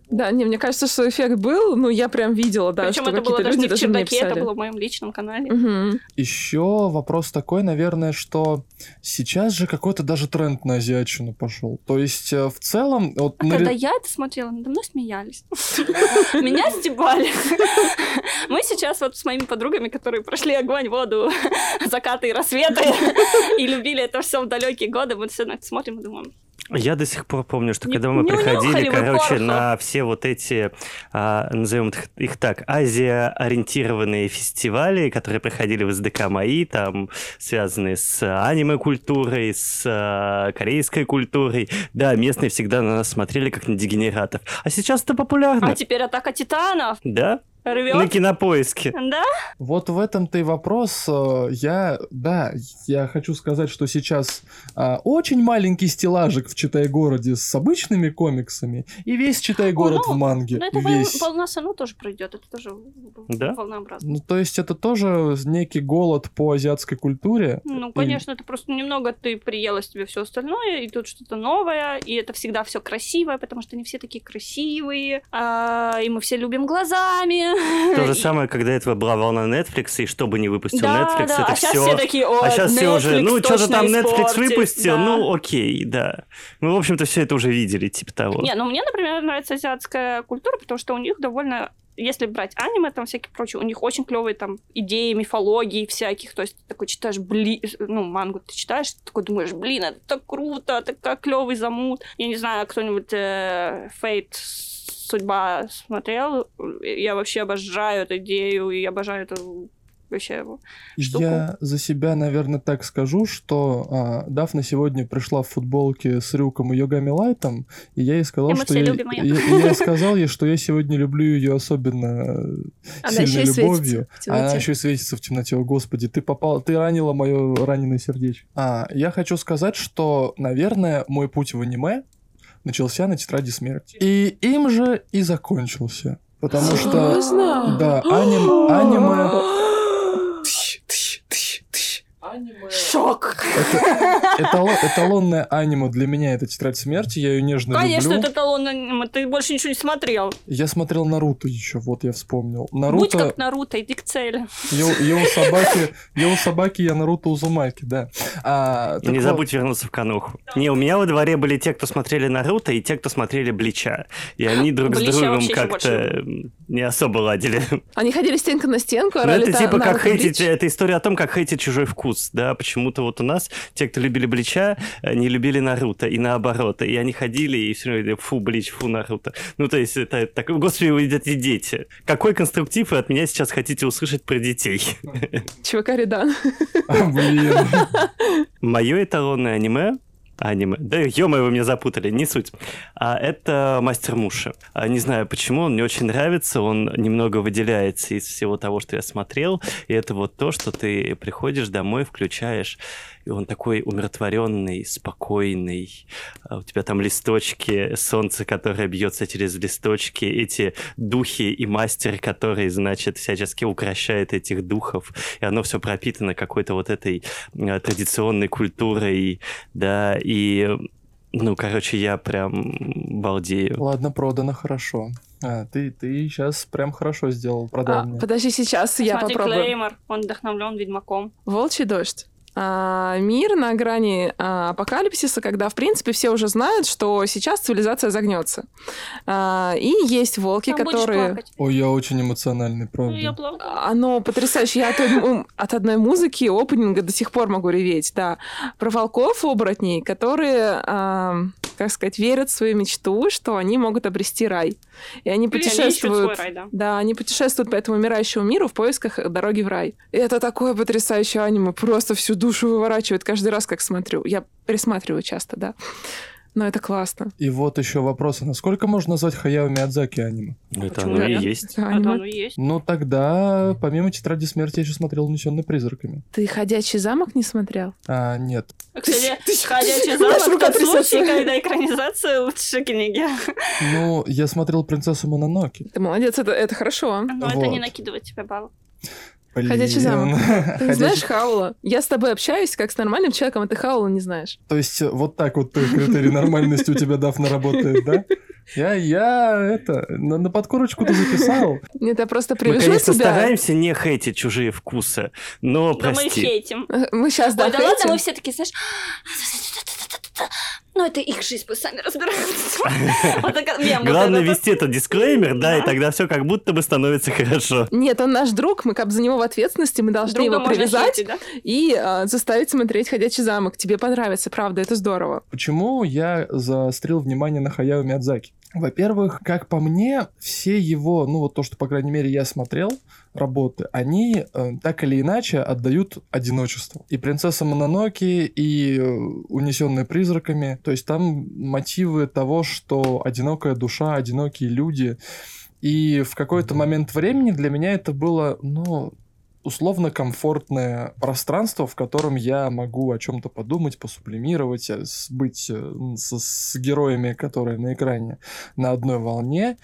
Да, не, мне кажется, что эффект был, ну, я прям видела, да, причем что это было даже люди не в чердаке, это было в моем личном канале. Мгм. Еще вопрос такой, наверное, что сейчас же какой-то даже тренд на азиатчину пошел. То есть, э, в целом, вот А на когда я это смотрела, надо мной смеялись. Меня стебали. Мы сейчас вот с моими подругами, которые прошли огонь, воду, закаты и рассветы, и любили это все в далекие годы, мы все на это смотрим и думаем, Я до сих пор помню, что Не- когда мы приходили, короче, на все вот эти, а, назовем их- их так, Азия-ориентированные фестивали, которые проходили в СДК МАИ, там, связанные с аниме-культурой, с а, корейской культурой. Да, местные всегда на нас смотрели как на дегенератов. А сейчас это популярно. а теперь атака титанов Да? На рвет. кинопоиске. Да? Вот в этом-то и вопрос. э, Я, да, я хочу сказать, что сейчас а, очень маленький стеллажик в Читай-городе с обычными комиксами, и весь Читай-город ну, в манге. Ну, это вол- весь. волна Сану тоже пройдет, это тоже Да? волнообразно. Ну, то есть это тоже некий голод по азиатской культуре. Ну, конечно, это просто немного ты приелась тебе все остальное, и тут что-то новое, и это всегда все красивое, потому что они все такие красивые, а, и мы все любим глазами. То же самое, когда этого была волна Netflix, и что бы не выпустил Да, Netflix, да, это а все... все такие, о, А сейчас все уже, ну, что-то там Netflix испортит». выпустил, Да. ну, окей, да. Мы, в общем-то, все это уже видели, типа того. Не, ну мне, например, нравится азиатская культура, потому что у них довольно если брать аниме, там всякие прочие, у них очень клевые там идеи, мифологии всяких, то есть ты такой читаешь, блин, ну, мангу ты читаешь, ты такой думаешь, блин, это так круто, такой клевый замут. Я не знаю, кто-нибудь э, Fate судьба смотрел, я вообще обожаю эту идею, и обожаю эту вообще его. штуку. Я за себя, наверное, так скажу, что а, Дафна сегодня пришла в футболке с Рюком и Йогами Лайтом, и я ей сказал, И что я, я- я сказал ей, что я сегодня люблю ее особенно Она сильной любовью. Она еще и светится в темноте. О, Господи, ты попал, ты ранила мое раненое сердечко. А, я хочу сказать, что, наверное, мой путь в аниме начался на тетради смерти. И им же и закончился. Потому что... Серьезно? Да, аним, аниме... Шок! Это, этало- эталонное аниме для меня это тетрадь смерти, я ее нежно Конечно, люблю. это талон аниме, ты больше ничего не смотрел. Я смотрел Наруто еще, вот я вспомнил. Будь Наруто, как Наруто, иди к цели. я, у- я у собаки, я у собаки, я Наруто Узумаки, да. А, не вот, забудь вернуться в кануху. Не, у меня во дворе были те, кто смотрели Наруто, и те, кто смотрели Блича. И они друг с другом как-то не особо ладили. Они ходили стенка на стенку, Ну, орали это типа на как хейтить, это история о том, как хейтить чужой вкус, да, почему-то вот у нас те, кто любили Блича, э, не любили Наруто, и наоборот, и они ходили и все равно фу, Блич, фу, Наруто. Ну, то есть это так, господи, вы эти дети. Какой конструктив вы от меня сейчас хотите услышать про детей? Чувака Редан. блин. Мое эталонное аниме аниме. Да, ё вы меня запутали, не суть. А это Мастер Муши. А, не знаю почему, он мне очень нравится, он немного выделяется из всего того, что я смотрел, и это вот то, что ты приходишь домой, включаешь и он такой умиротворенный, спокойный. А у тебя там листочки, солнце, которое бьется через листочки, эти духи и мастер, который, значит, всячески укращает этих духов, и оно все пропитано какой-то вот этой а, традиционной культурой, да, и ну, короче, я прям балдею. Ладно, продано хорошо. А, ты, ты сейчас прям хорошо сделал, продал А, мне. подожди, сейчас я Смотри, попробую. Клеймор, он вдохновлен Ведьмаком. Волчий дождь. А, мир на грани а, апокалипсиса, когда, в принципе, все уже знают, что сейчас цивилизация загнется. А, и есть волки, Там которые... Ой, я очень эмоциональный, Ну, правда. я. Оно потрясающе. Я от, от одной музыки, опенинга до сих пор могу реветь, да. Про волков-оборотней, которые, а, как сказать, верят в свою мечту, что они могут обрести рай. И они Или они путешествуют... свой рай, да. Да, они путешествуют по этому умирающему миру в поисках дороги в рай. И это такое потрясающее аниме, просто всю душу выворачивает каждый раз, как смотрю. Я пересматриваю часто, да. Но это классно. И вот еще вопрос, а насколько можно назвать Хаяо Миядзаки аниме? Ну, это Почему оно и есть. А аниме. оно и есть. Ну тогда, помимо Тетради Смерти, я еще смотрел «Унесенный призраками». Ты «Ходячий замок» не смотрел? А, нет. Кстати, ты- «Ходячий замок» рука тот случай, когда экранизация лучше книги. Ну, я смотрел «Принцессу Мононоки». Ты молодец, это, это хорошо. Но это не Вот. накидывает тебе баллов. Блин. Ходячий замок. Ты Ходячий- знаешь Хаула? Я с тобой общаюсь как с нормальным человеком, а ты Хаула не знаешь. То есть вот так вот критерий нормальности у тебя Дафна работает, да? Я, я, это, на, на подкорочку-то записал. Нет, я просто Мы, привяжу конечно, тебя. стараемся не хейтить чужие вкусы, но Да мы хейтим. Мы сейчас, да, Ой, да ладно, мы все такие, знаешь... Ну, это их жизнь, пусть сами разбираются. Главное вести этот дисклеймер, да, и Да. тогда все как будто бы становится хорошо. Нет, он наш друг, мы как бы за него в ответственности, мы должны его привязать и а, заставить смотреть «Ходячий замок». Тебе понравится, правда, это здорово. Почему я заострил внимание на Хаяо Миядзаки? Во-первых, как по мне, все его, ну вот то, что, по крайней мере, я смотрел, работы, они э, так или иначе отдают одиночеству. И «Принцесса Мононоки», и э, «Унесенные призраками», то есть там мотивы того, что одинокая душа, одинокие люди. И в какой-то момент времени для меня это было, ну, условно комфортное пространство, в котором я могу о чем-то подумать, посублимировать, э, с- быть э, с, с героями, которые на экране на одной волне.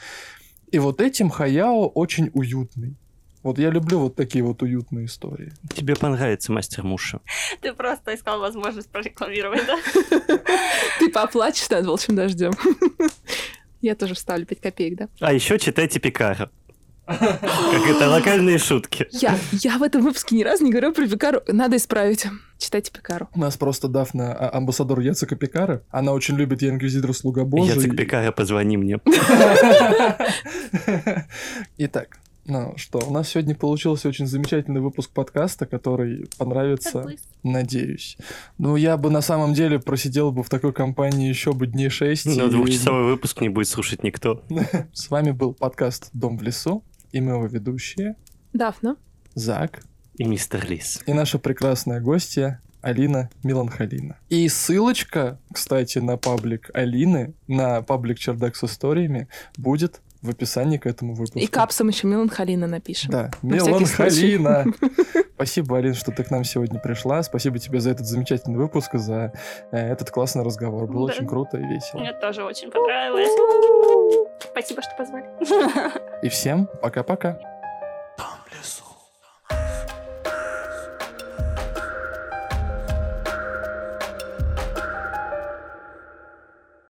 И вот этим Хаяо очень уютный. Вот я люблю вот такие вот уютные истории. Тебе понравится мастер Муша. Ты просто искал возможность прорекламировать, да? Ты поплачешь над волчьим дождем. Я тоже вставлю 5 копеек, да? А еще читайте Пикара. Как это локальные шутки. Я, я в этом выпуске ни разу не говорю про Пикару. Надо исправить. Читайте Пикару. У нас просто Дафна а- амбассадор Яцека Пикара. Она очень любит «Я инквизитор, слуга Божий». Яцек Пикара, позвони мне. Итак, ну что, у нас сегодня получился очень замечательный выпуск подкаста, который понравится, надеюсь. Ну, я бы на самом деле просидел бы в такой компании еще бы дней шесть. Но и- двухчасовой выпуск не будет слушать никто. С вами был подкаст «Дом в лесу» и мы его ведущие Дафна. Зак И мистер Лис. и наша прекрасная гостья Алина Меланхолина. И ссылочка, кстати, на паблик Алины, на паблик Чердак с историями будет в описании к этому выпуску. И капсом еще меланхолина напишем. Да, На Меланхолина. Спасибо, Алин, что ты к нам сегодня пришла. Спасибо тебе за этот замечательный выпуск за э, этот классный разговор. Было Да. очень круто и весело. Мне тоже очень понравилось. Спасибо, что позвали. И всем пока-пока.